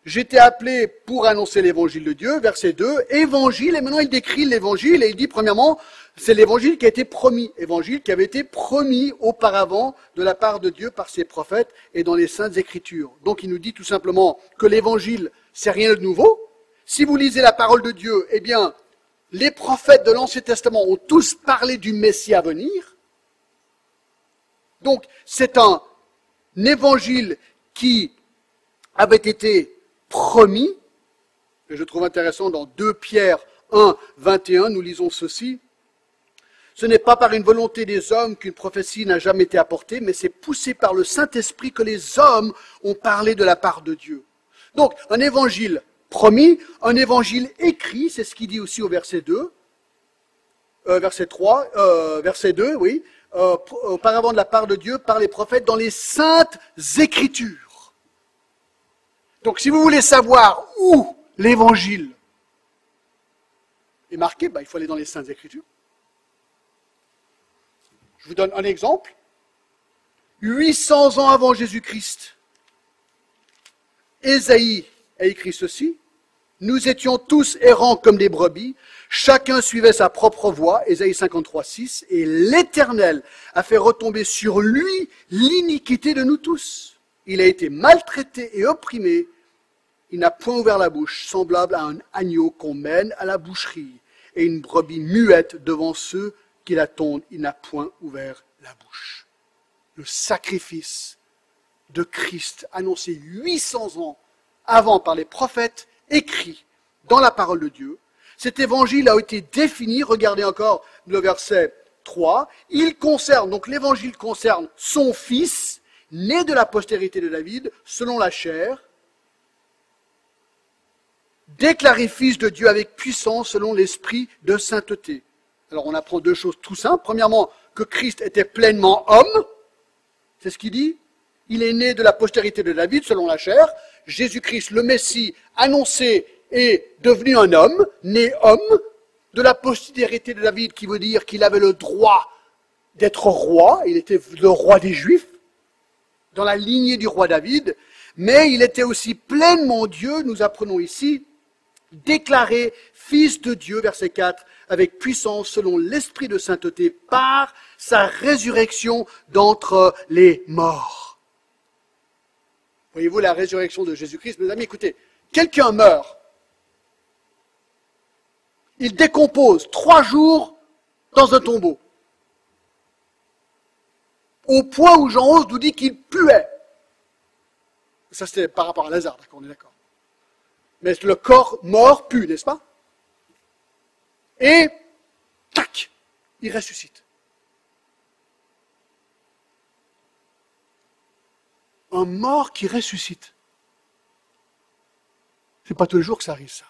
J'étais appelé pour annoncer l'évangile de Dieu, verset 2, évangile, et maintenant il décrit l'évangile, et il dit premièrement, c'est l'évangile qui a été promis, évangile qui avait été promis auparavant de la part de Dieu par ses prophètes et dans les saintes écritures. Donc il nous dit tout simplement que l'évangile, c'est rien de nouveau. Si vous lisez la parole de Dieu, eh bien, les prophètes de l'Ancien Testament ont tous parlé du Messie à venir. Donc c'est un évangile qui avait été promis. Et je trouve intéressant dans 2 Pierre 1, 21, nous lisons ceci. Ce n'est pas par une volonté des hommes qu'une prophétie n'a jamais été apportée, mais c'est poussé par le Saint-Esprit que les hommes ont parlé de la part de Dieu. Donc, un évangile promis, un évangile écrit, c'est ce qu'il dit aussi au verset 2, euh, verset 3, euh, verset 2, oui, euh, auparavant de la part de Dieu par les prophètes dans les saintes écritures. Donc si vous voulez savoir où l'évangile est marqué, bah, il faut aller dans les Saintes Écritures. Je vous donne un exemple. 800 ans avant Jésus-Christ, Ésaïe a écrit ceci. Nous étions tous errants comme des brebis, chacun suivait sa propre voie, Ésaïe 53, 6, et l'Éternel a fait retomber sur lui l'iniquité de nous tous. Il a été maltraité et opprimé, il n'a point ouvert la bouche, semblable à un agneau qu'on mène à la boucherie, et une brebis muette devant ceux qui l'attendent. Il n'a point ouvert la bouche. Le sacrifice de Christ, annoncé 800 ans avant par les prophètes, écrit dans la parole de Dieu. Cet évangile a été défini, regardez encore le verset 3, il concerne, donc l'évangile concerne son fils, né de la postérité de David, selon la chair, déclaré fils de Dieu avec puissance selon l'esprit de sainteté. Alors on apprend deux choses tout simples. Premièrement, que Christ était pleinement homme. C'est ce qu'il dit. Il est né de la postérité de David selon la chair. Jésus-Christ, le Messie, annoncé, est devenu un homme, né homme, de la postérité de David, qui veut dire qu'il avait le droit d'être roi. Il était le roi des Juifs, dans la lignée du roi David. Mais il était aussi pleinement Dieu, nous apprenons ici, déclaré fils de Dieu, verset 4, avec puissance selon l'esprit de sainteté par sa résurrection d'entre les morts. Voyez-vous la résurrection de Jésus-Christ Mes amis, écoutez, quelqu'un meurt, il décompose trois jours dans un tombeau, au point où Jean 11 nous dit qu'il puait. Ça, c'était par rapport à Lazare, d'accord, on est d'accord. Mais le corps mort pue, n'est-ce pas? Et, tac, il ressuscite. Un mort qui ressuscite. C'est pas tous les jours que ça arrive, ça.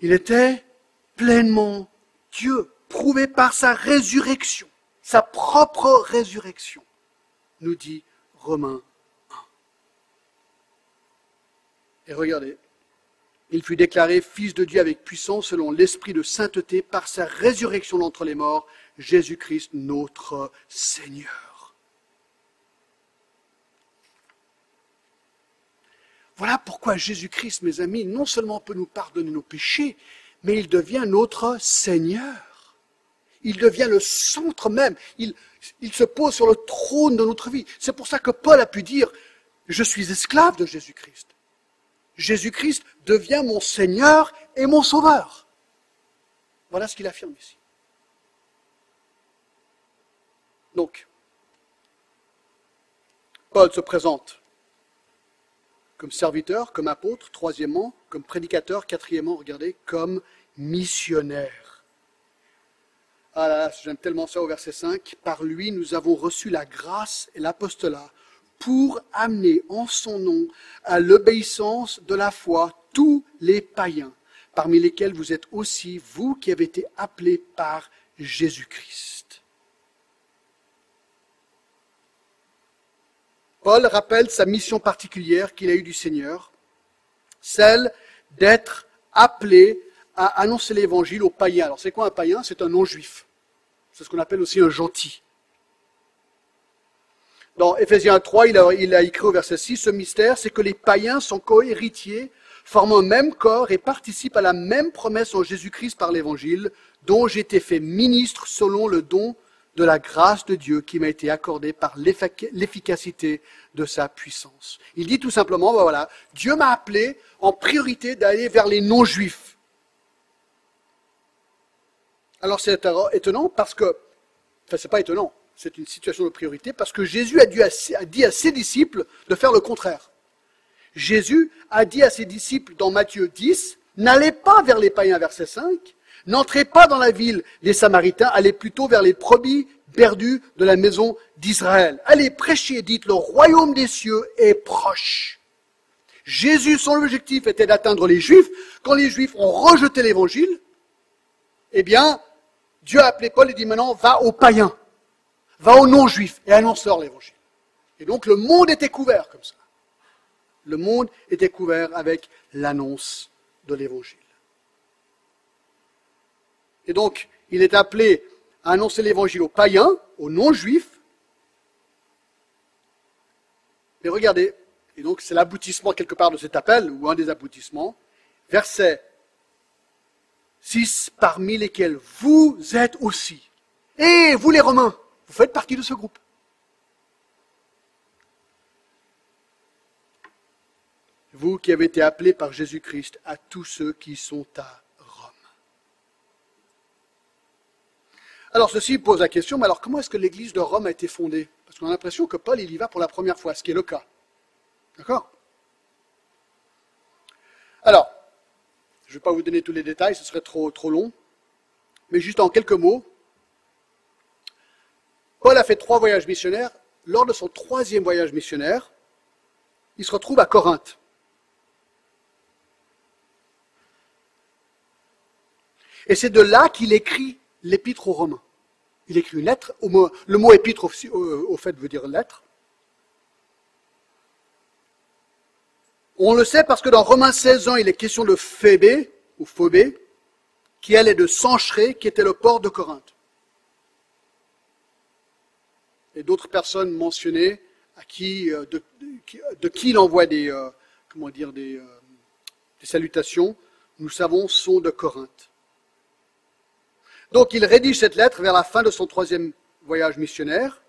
Il était pleinement Dieu, prouvé par sa résurrection, sa propre résurrection, nous dit Romains Et regardez, il fut déclaré fils de Dieu avec puissance selon l'esprit de sainteté par sa résurrection d'entre les morts, Jésus-Christ notre Seigneur. Voilà pourquoi Jésus-Christ, mes amis, non seulement peut nous pardonner nos péchés, mais il devient notre Seigneur. Il devient le centre même. Il, se pose sur le trône de notre vie. C'est pour ça que Paul a pu dire, je suis esclave de Jésus-Christ. Jésus-Christ devient mon Seigneur et mon Sauveur. Voilà ce qu'il affirme ici. Donc, Paul se présente comme serviteur, comme apôtre, troisièmement, comme prédicateur, quatrièmement, regardez, comme missionnaire. Ah là là, j'aime tellement ça au verset 5. Par lui, nous avons reçu la grâce et l'apostolat pour amener en son nom à l'obéissance de la foi tous les païens, parmi lesquels vous êtes aussi vous qui avez été appelés par Jésus-Christ. Paul rappelle sa mission particulière qu'il a eue du Seigneur, celle d'être appelé à annoncer l'évangile aux païens. Alors c'est quoi un païen? C'est un non-juif. C'est ce qu'on appelle aussi un gentil. Dans Ephésiens 3, il a, il a écrit au verset 6, ce mystère, c'est que les païens sont cohéritiers, forment un même corps et participent à la même promesse en Jésus-Christ par l'évangile, dont j'ai été fait ministre selon le don de la grâce de Dieu qui m'a été accordée par l'efficacité de sa puissance. Il dit tout simplement, ben voilà, Dieu m'a appelé en priorité d'aller vers les non-juifs. Alors c'est étonnant parce que, enfin c'est pas étonnant, c'est une situation de priorité parce que Jésus a, dit à ses disciples de faire le contraire. Jésus a dit à ses disciples dans Matthieu 10, n'allez pas vers les païens, verset 5, N'entrez pas dans la ville des Samaritains, allez plutôt vers les probis perdus de la maison d'Israël. Allez prêcher, dites, le royaume des cieux est proche. Jésus, son objectif était d'atteindre les Juifs. Quand les Juifs ont rejeté l'Évangile, eh bien, Dieu a appelé Paul et dit maintenant, va aux païens, va aux non-juifs et annonce-leur l'Évangile. Et donc le monde était couvert comme ça. Le monde était couvert avec l'annonce de l'Évangile. Et donc, il est appelé à annoncer l'évangile aux païens, aux non-juifs. Mais regardez, et donc c'est l'aboutissement quelque part de cet appel, ou un des aboutissements, verset 6, parmi lesquels vous êtes aussi. Et vous les Romains, vous faites partie de ce groupe. Vous qui avez été appelés par Jésus-Christ à tous ceux qui sont à Alors ceci pose la question, mais alors comment est-ce que l'église de Rome a été fondée? Parce qu'on a l'impression que Paul, il y va pour la première fois, ce qui est le cas. D'accord? Alors, je ne vais pas vous donner tous les détails, ce serait trop, trop long, mais juste en quelques mots, Paul a fait trois voyages missionnaires. Lors de son troisième voyage missionnaire, il se retrouve à Corinthe. Et c'est de là qu'il écrit l'épître aux Romains. Il écrit une lettre. Le mot épître, au fait, veut dire lettre. On le sait parce que dans Romains 16 ans, il est question de Phébé, ou Phobé, qui elle est de Sancheré, qui était le port de Corinthe. Et d'autres personnes mentionnées à qui, euh, de, qui il envoie des, euh, comment dire, euh, des salutations, nous savons, sont de Corinthe. Donc il rédige cette lettre vers la fin de son troisième voyage missionnaire.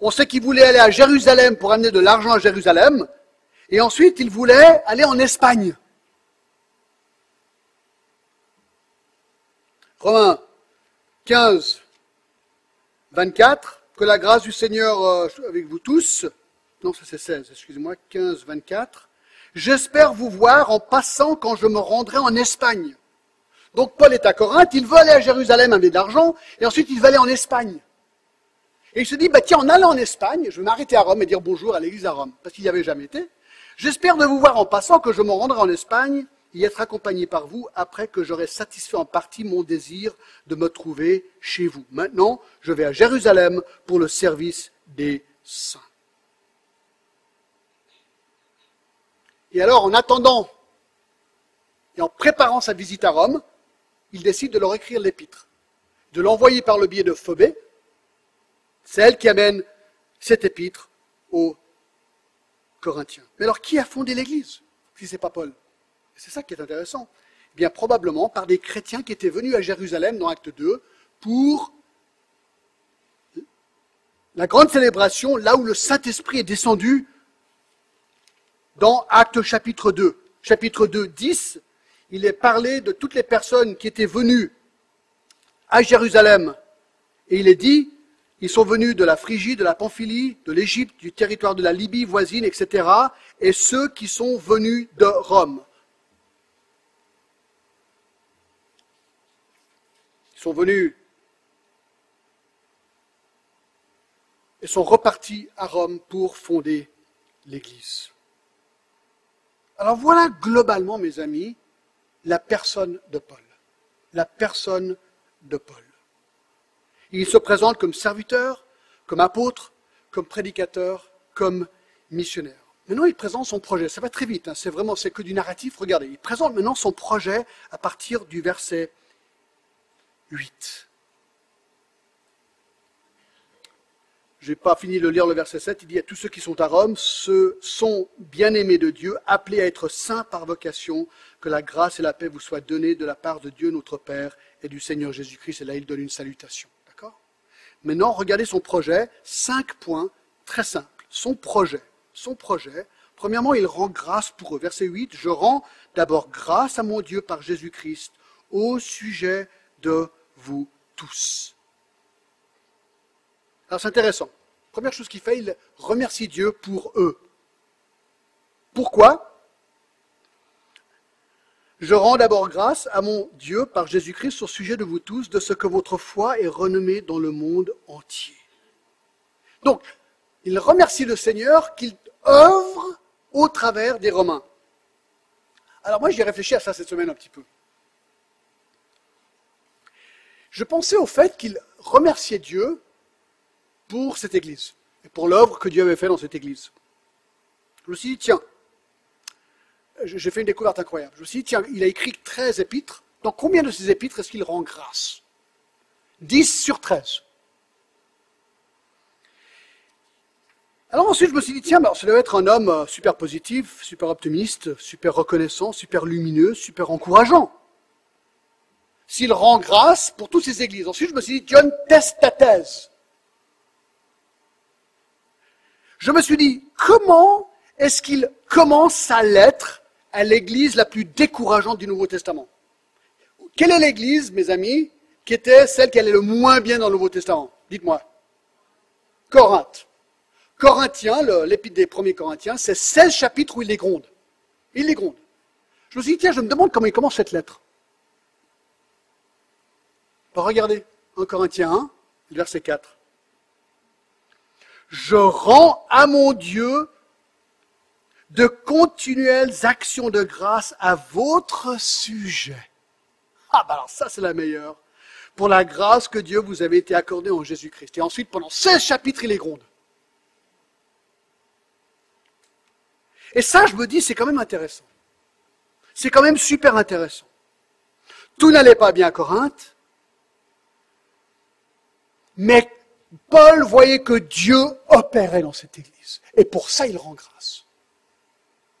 On sait qu'il voulait aller à Jérusalem pour amener de l'argent à Jérusalem. Et ensuite, il voulait aller en Espagne. Romains 15, 24. Que la grâce du Seigneur euh, avec vous tous. Non, ça c'est 16, excusez-moi. 15, 24. J'espère vous voir en passant quand je me rendrai en Espagne. Donc Paul est à Corinthe, il veut aller à Jérusalem amener de l'argent, et ensuite il veut aller en Espagne. Et il se dit, bah tiens, en allant en Espagne, je vais m'arrêter à Rome et dire bonjour à l'église à Rome, parce qu'il n'y avait jamais été. J'espère de vous voir en passant que je me rendrai en Espagne y être accompagné par vous après que j'aurai satisfait en partie mon désir de me trouver chez vous. Maintenant, je vais à Jérusalem pour le service des saints. Et alors, en attendant et en préparant sa visite à Rome, il décide de leur écrire l'épître, de l'envoyer par le biais de Phobé. C'est elle qui amène cet épître aux Corinthiens. Mais alors, qui a fondé l'Église si ce n'est pas Paul? C'est ça qui est intéressant. Eh bien probablement par des chrétiens qui étaient venus à Jérusalem dans Acte 2 pour la grande célébration, là où le Saint-Esprit est descendu dans Acte chapitre 2. Chapitre 2, 10, il est parlé de toutes les personnes qui étaient venues à Jérusalem. Et il est dit, ils sont venus de la Phrygie, de la Pamphylie, de l'Égypte, du territoire de la Libye voisine, etc. Et ceux qui sont venus de Rome. Sont venus et sont repartis à Rome pour fonder l'Église. Alors voilà globalement, mes amis, la personne de Paul. La personne de Paul. Il se présente comme serviteur, comme apôtre, comme prédicateur, comme missionnaire. Maintenant, il présente son projet. Ça va très vite. Hein. C'est vraiment, c'est que du narratif. Regardez, il présente maintenant son projet à partir du verset 8. Je n'ai pas fini de lire le verset 7, il dit à tous ceux qui sont à Rome, ceux sont bien-aimés de Dieu, appelés à être saints par vocation, que la grâce et la paix vous soient données de la part de Dieu notre Père et du Seigneur Jésus-Christ. Et là, il donne une salutation. D'accord? Maintenant, regardez son projet, cinq points très simples. Son projet, son projet, premièrement, il rend grâce pour eux. Verset 8, je rends d'abord grâce à mon Dieu par Jésus-Christ au sujet de vous tous. Alors c'est intéressant. Première chose qu'il fait, il remercie Dieu pour eux. Pourquoi? Je rends d'abord grâce à mon Dieu par Jésus-Christ au sujet de vous tous, de ce que votre foi est renommée dans le monde entier. Donc, il remercie le Seigneur qu'il œuvre au travers des Romains. Alors moi, j'ai réfléchi à ça cette semaine un petit peu. Je pensais au fait qu'il remerciait Dieu pour cette Église et pour l'œuvre que Dieu avait fait dans cette Église. Je me suis dit, tiens, j'ai fait une découverte incroyable. Je me suis dit, tiens, il a écrit 13 épîtres. Dans combien de ces épîtres est-ce qu'il rend grâce? 10 sur 13. Alors ensuite, je me suis dit, tiens, alors, ça doit être un homme euh, super positif, super optimiste, super reconnaissant, super lumineux, super encourageant. S'il rend grâce pour toutes ces églises. Ensuite, je me suis dit, John teste ta thèse je me suis dit, comment est-ce qu'il commence sa lettre à l'église la plus décourageante du Nouveau Testament? Quelle est l'église, mes amis, qui était celle qui allait le moins bien dans le Nouveau Testament? Dites-moi. Corinthe. Corinthiens, l'épître des premiers Corinthiens, c'est 16 chapitres où il les gronde. Il les gronde. Je me suis dit, tiens, je me demande comment il commence cette lettre. Regardez, 1 Corinthiens 1, verset 4 je rends à mon Dieu de continuelles actions de grâce à votre sujet. Ah ben alors ça c'est la meilleure. Pour la grâce que Dieu vous avait été accordée en Jésus-Christ. Et ensuite, pendant 16 chapitres, il est gronde. Et ça, je me dis, c'est quand même intéressant. C'est quand même super intéressant. Tout n'allait pas bien à Corinthe, mais Paul voyait que Dieu opérait dans cette église. Et pour ça, il rend grâce.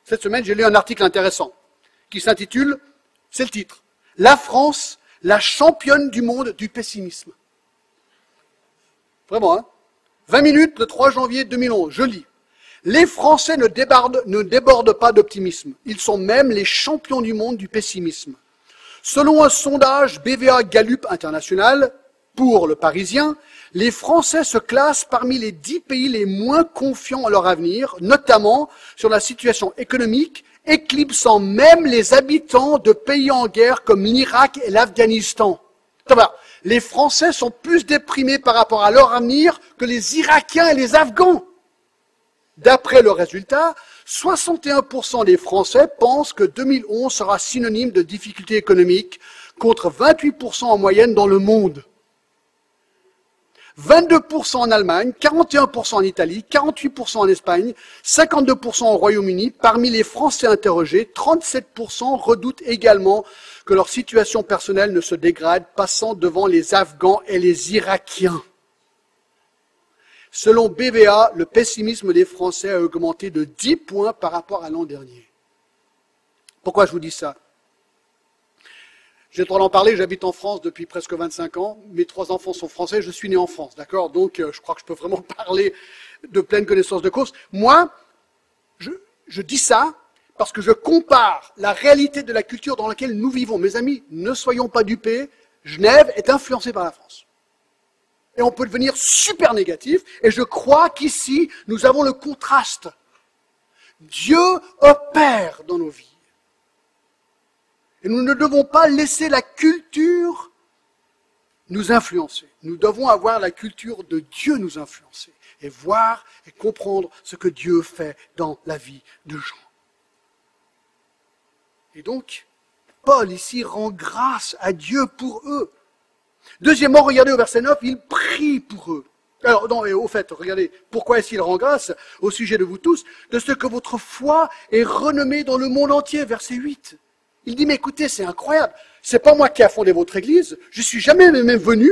Cette semaine, j'ai lu un article intéressant qui s'intitule, c'est le titre, La France, la championne du monde du pessimisme. Vraiment, hein? 20 minutes, le 3 janvier 2011, je lis. Les Français ne débordent, ne débordent pas d'optimisme. Ils sont même les champions du monde du pessimisme. Selon un sondage BVA Gallup International, pour le Parisien, les Français se classent parmi les dix pays les moins confiants en leur avenir, notamment sur la situation économique, éclipsant même les habitants de pays en guerre comme l'Irak et l'Afghanistan. Les Français sont plus déprimés par rapport à leur avenir que les Irakiens et les Afghans. D'après le résultat, 61% des Français pensent que 2011 sera synonyme de difficultés économiques, contre 28% en moyenne dans le monde. 22% en Allemagne, 41% en Italie, 48% en Espagne, 52% au Royaume-Uni. Parmi les Français interrogés, 37% redoutent également que leur situation personnelle ne se dégrade, passant devant les Afghans et les Irakiens. Selon BVA, le pessimisme des Français a augmenté de 10 points par rapport à l'an dernier. Pourquoi je vous dis ça? J'ai le droit d'en parler, j'habite en France depuis presque 25 ans. Mes trois enfants sont français, je suis né en France, d'accord? Donc euh, je crois que je peux vraiment parler de pleine connaissance de cause. Moi, je, je dis ça parce que je compare la réalité de la culture dans laquelle nous vivons. Mes amis, ne soyons pas dupés, Genève est influencée par la France. Et on peut devenir super négatif, et je crois qu'ici, nous avons le contraste. Dieu opère dans nos vies. Et nous ne devons pas laisser la culture nous influencer. Nous devons avoir la culture de Dieu nous influencer et voir et comprendre ce que Dieu fait dans la vie de gens. Et donc, Paul ici rend grâce à Dieu pour eux. Deuxièmement, regardez au verset 9, il prie pour eux. Alors, non, et au fait, regardez, pourquoi est-ce qu'il rend grâce au sujet de vous tous, de ce que votre foi est renommée dans le monde entier, verset 8. Il dit, mais écoutez, c'est incroyable. C'est pas moi qui ai fondé votre église. Je suis jamais même venu.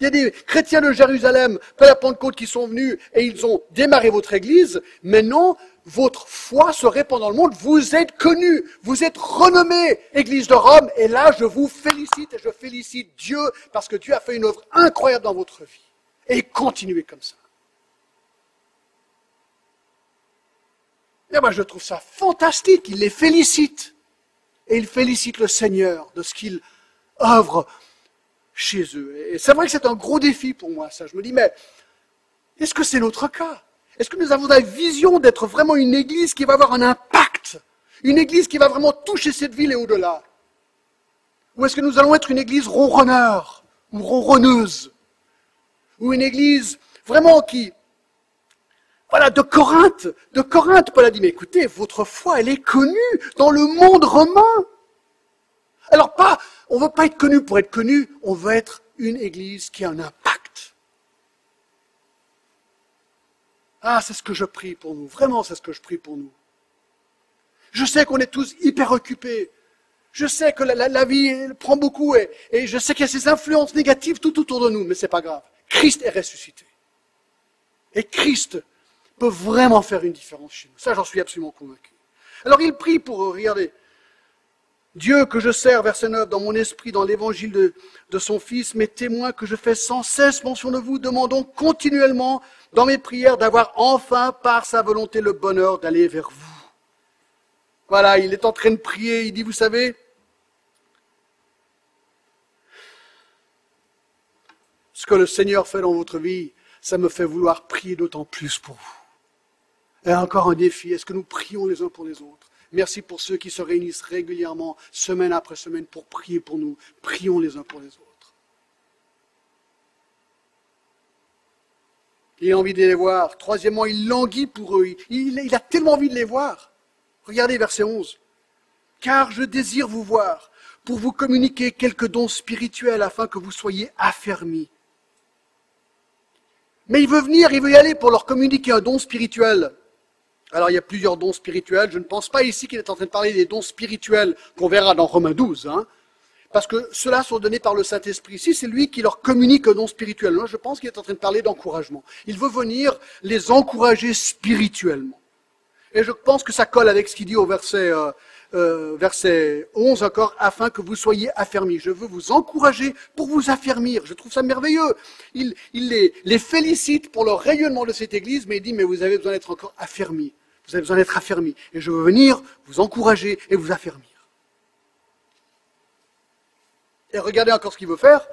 Il y a des chrétiens de Jérusalem, pas la Pentecôte, qui sont venus et ils ont démarré votre église. Maintenant, votre foi se répand dans le monde. Vous êtes connus. Vous êtes renommés, église de Rome. Et là, je vous félicite et je félicite Dieu parce que Dieu a fait une œuvre incroyable dans votre vie. Et continuez comme ça. Moi, je trouve ça fantastique. Il les félicite. Et ils félicitent le Seigneur de ce qu'il œuvre chez eux. Et c'est vrai que c'est un gros défi pour moi, ça. Je me dis, mais est-ce que c'est notre cas? Est-ce que nous avons la vision d'être vraiment une église qui va avoir un impact? Une église qui va vraiment toucher cette ville et au-delà? Ou est-ce que nous allons être une église ronronneur ou ronronneuse? Ou une église vraiment qui, voilà, de Corinthe. De Corinthe, Paul a dit, mais écoutez, votre foi, elle est connue dans le monde romain. Alors pas, on veut pas être connu pour être connu, on veut être une église qui a un impact. Ah, c'est ce que je prie pour nous. Vraiment, c'est ce que je prie pour nous. Je sais qu'on est tous hyper occupés. Je sais que la, vie prend beaucoup et, et je sais qu'il y a ces influences négatives tout autour de nous, mais c'est pas grave. Christ est ressuscité. Et Christ peut vraiment faire une différence chez nous. Ça, j'en suis absolument convaincu. Alors il prie pour eux, regardez. Dieu que je sers, verset 9, dans mon esprit, dans l'évangile de, de, son Fils, mes témoins que je fais sans cesse mention de vous, demandons continuellement dans mes prières d'avoir enfin par sa volonté le bonheur d'aller vers vous. Voilà, il est en train de prier, il dit, vous savez, ce que le Seigneur fait dans votre vie, ça me fait vouloir prier d'autant plus pour vous. Et encore un défi, est-ce que nous prions les uns pour les autres? Merci pour ceux qui se réunissent régulièrement, semaine après semaine, pour prier pour nous. Prions les uns pour les autres. Il a envie de les voir. Troisièmement, il languit pour eux. Il, il a tellement envie de les voir. Regardez verset 11. Car je désire vous voir pour vous communiquer quelques dons spirituels afin que vous soyez affermis. Mais il veut venir, il veut y aller pour leur communiquer un don spirituel. Alors il y a plusieurs dons spirituels. Je ne pense pas ici qu'il est en train de parler des dons spirituels qu'on verra dans Romains 12. Hein, parce que ceux-là sont donnés par le Saint-Esprit. Ici, c'est lui qui leur communique un don spirituel. je pense qu'il est en train de parler d'encouragement. Il veut venir les encourager spirituellement. Et je pense que ça colle avec ce qu'il dit au verset, euh, euh, verset 11 encore, afin que vous soyez affermis. Je veux vous encourager pour vous affermir. Je trouve ça merveilleux. Il, les, les félicite pour le rayonnement de cette Église, mais il dit, mais vous avez besoin d'être encore affermis. Vous avez besoin d'être affermi. Et je veux venir vous encourager et vous affermir. Et regardez encore ce qu'il veut faire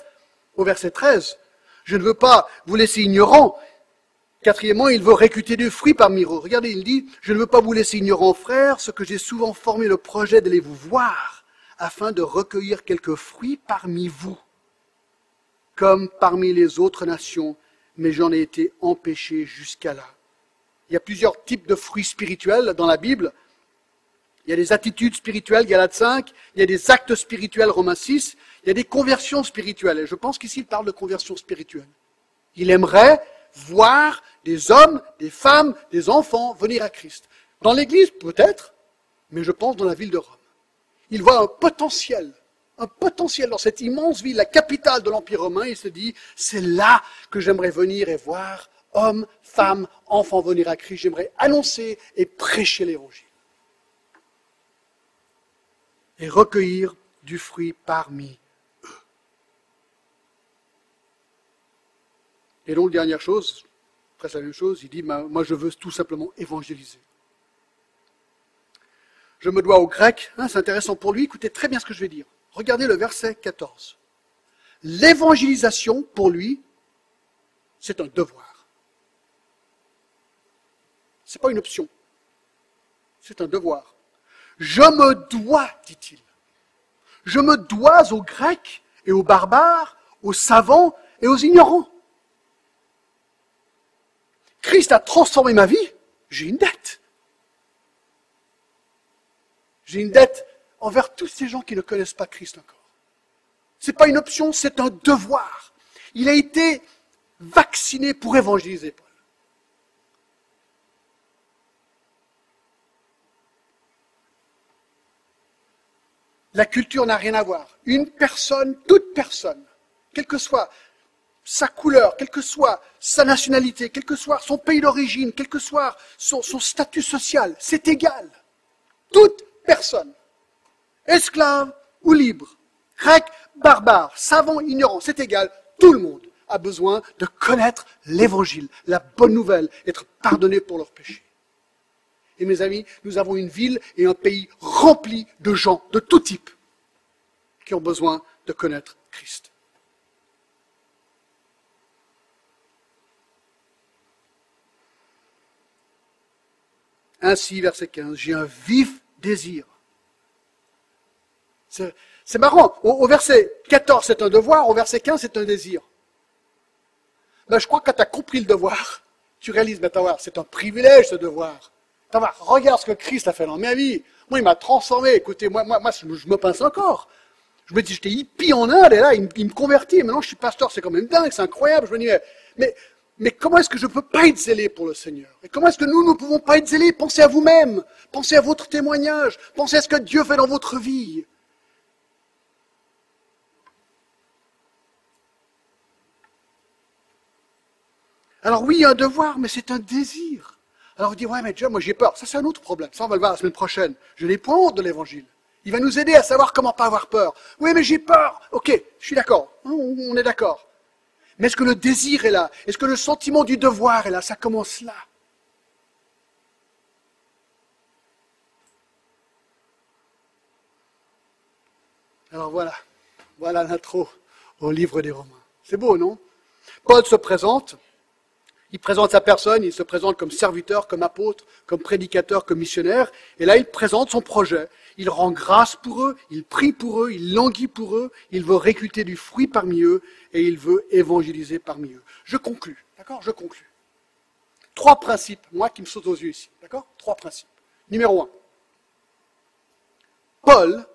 au verset 13. Je ne veux pas vous laisser ignorants. Quatrièmement, il veut récuter du fruit parmi eux. Regardez, il dit, je ne veux pas vous laisser ignorants, frères, ce que j'ai souvent formé le projet d'aller vous voir, afin de recueillir quelques fruits parmi vous, comme parmi les autres nations, mais j'en ai été empêché jusqu'à là. Il y a plusieurs types de fruits spirituels dans la Bible. Il y a des attitudes spirituelles, Galates 5. Il y a des actes spirituels, Romains 6. Il y a des conversions spirituelles. Et je pense qu'ici, il parle de conversion spirituelle. Il aimerait voir des hommes, des femmes, des enfants venir à Christ. Dans l'Église, peut-être, mais je pense dans la ville de Rome. Il voit un potentiel, un potentiel dans cette immense ville, la capitale de l'Empire romain. Il se dit, c'est là que j'aimerais venir et voir hommes, femmes, enfants, venir à Christ. J'aimerais annoncer et prêcher l'Évangile. Et recueillir du fruit parmi eux. Et donc, dernière chose, presque la même chose, il dit, moi je veux tout simplement évangéliser. Je me dois aux Grecs, hein, c'est intéressant pour lui, écoutez très bien ce que je vais dire. Regardez le verset 14. L'évangélisation, pour lui, c'est un devoir. Ce n'est pas une option. C'est un devoir. Je me dois, dit-il. Je me dois aux Grecs et aux barbares, aux savants et aux ignorants. Christ a transformé ma vie, j'ai une dette. J'ai une dette envers tous ces gens qui ne connaissent pas Christ encore. Ce n'est pas une option, c'est un devoir. Il a été vacciné pour évangéliser Paul. La culture n'a rien à voir. Une personne, toute personne, quelle que soit sa couleur, quelle que soit sa nationalité, quel que soit son pays d'origine, quel que soit son, statut social, c'est égal. Toute personne, esclave ou libre, grec, barbare, savant, ignorant, c'est égal, tout le monde a besoin de connaître l'évangile, la bonne nouvelle, être pardonné pour leurs péchés. Et mes amis, nous avons une ville et un pays rempli de gens de tout type qui ont besoin de connaître Christ. Ainsi, verset 15, j'ai un vif désir. C'est marrant. Au, verset 14, c'est un devoir. Au verset 15, c'est un désir. Ben, je crois que quand tu as compris le devoir, tu réalises, ben, c'est un privilège ce devoir. Regarde ce que Christ a fait dans ma vie. Moi, il m'a transformé. Écoutez, moi, moi, je me pince encore. Je me dis, j'étais hippie en Inde, et là, il, me convertit, et maintenant je suis pasteur, c'est quand même dingue, c'est incroyable. Je me dis, mais, comment est-ce que je ne peux pas être zélé pour le Seigneur? Et comment est-ce que nous ne pouvons pas être zélés? Pensez à vous-même, pensez à votre témoignage, pensez à ce que Dieu fait dans votre vie. Alors oui, un devoir, mais c'est un désir. Alors vous dites, ouais, mais Dieu, moi j'ai peur. Ça, c'est un autre problème. Ça, on va le voir la semaine prochaine. Je n'ai pas honte de l'évangile. Il va nous aider à savoir comment pas avoir peur. Oui, mais j'ai peur. Ok, je suis d'accord. On est d'accord. Mais est-ce que le désir est là? Est-ce que le sentiment du devoir est là? Ça commence là. Alors voilà, voilà l'intro au livre des Romains. C'est beau, non? Paul se présente, il présente sa personne, il se présente comme serviteur, comme apôtre, comme prédicateur, comme missionnaire, et là il présente son projet. Il rend grâce pour eux, il prie pour eux, il languit pour eux, il veut récolter du fruit parmi eux, et il veut évangéliser parmi eux. Je conclus, d'accord? Je conclus. Trois principes, moi qui me saute aux yeux ici, d'accord? Trois principes. Numéro un. Paul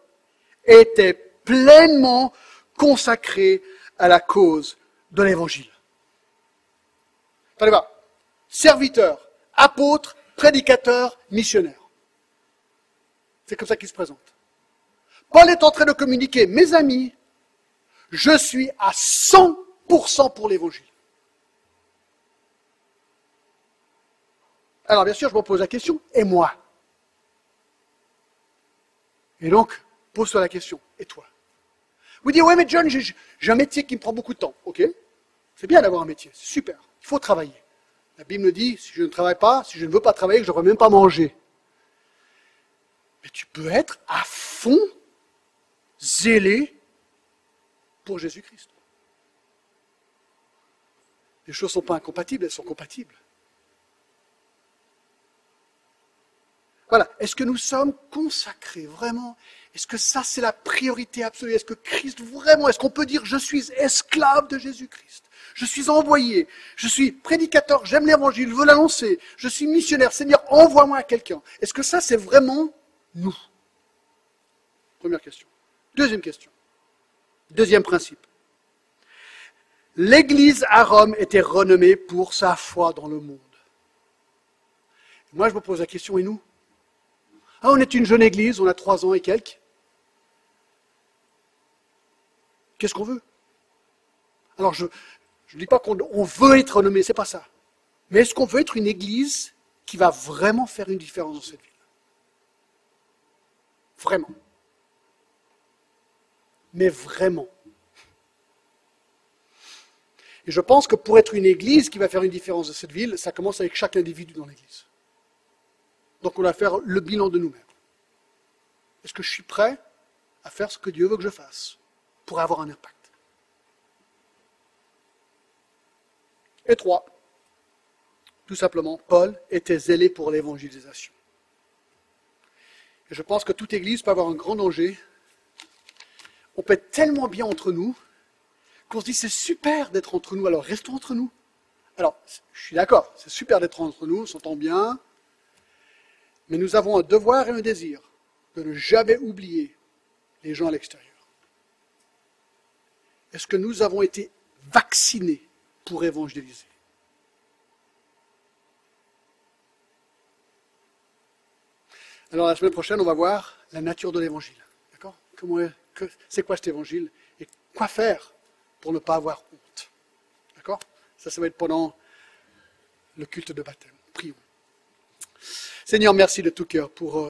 était pleinement consacré à la cause de l'évangile. Attendez voir. Serviteur, apôtre, prédicateur, missionnaire. C'est comme ça qu'il se présente. Paul est en train de communiquer, mes amis, je suis à 100% pour l'évangile. Alors bien sûr, je me pose la question, et moi? Et donc, pose-toi la question, et toi? Vous dites, ouais mais John, j'ai un métier qui me prend beaucoup de temps. Ok, c'est bien d'avoir un métier, c'est super. Il faut travailler. La Bible me dit, si je ne travaille pas, si je ne veux pas travailler, je ne devrais même pas manger. Mais tu peux être à fond zélé pour Jésus-Christ. Les choses ne sont pas incompatibles, elles sont compatibles. Voilà. Est-ce que nous sommes consacrés vraiment Est-ce que ça, c'est la priorité absolue? Est-ce que Christ, vraiment, est-ce qu'on peut dire je suis esclave de Jésus-Christ? Je suis envoyé, je suis prédicateur, j'aime l'évangile, je veux l'annoncer, je suis missionnaire, Seigneur, envoie-moi à quelqu'un. Est-ce que ça, c'est vraiment nous? Première question. Deuxième question. Deuxième principe. L'Église à Rome était renommée pour sa foi dans le monde. Moi, je me pose la question, et nous? Ah, On est une jeune Église, on a trois ans et quelques. Qu'est-ce qu'on veut? Alors, je, ne dis pas qu'on veut être renommé, c'est pas ça. Mais est-ce qu'on veut être une église qui va vraiment faire une différence dans cette ville? Vraiment. Mais vraiment. Et je pense que pour être une église qui va faire une différence de cette ville, ça commence avec chaque individu dans l'église. Donc on va faire le bilan de nous-mêmes. Est-ce que je suis prêt à faire ce que Dieu veut que je fasse? Pour avoir un impact Et trois, tout simplement, Paul était zélé pour l'évangélisation. Je pense que toute église peut avoir un grand danger. On peut être tellement bien entre nous qu'on se dit c'est super d'être entre nous, alors restons entre nous. Alors, je suis d'accord, c'est super d'être entre nous, on s'entend bien, mais nous avons un devoir et un désir de ne jamais oublier les gens à l'extérieur. Est-ce que nous avons été vaccinés pour évangéliser? Alors la semaine prochaine, on va voir la nature de l'évangile. D'accord? C'est quoi cet évangile Et quoi faire pour ne pas avoir honte? D'accord? Ça, ça va être pendant le culte de baptême. Prions. Seigneur, merci de tout cœur pour... Euh,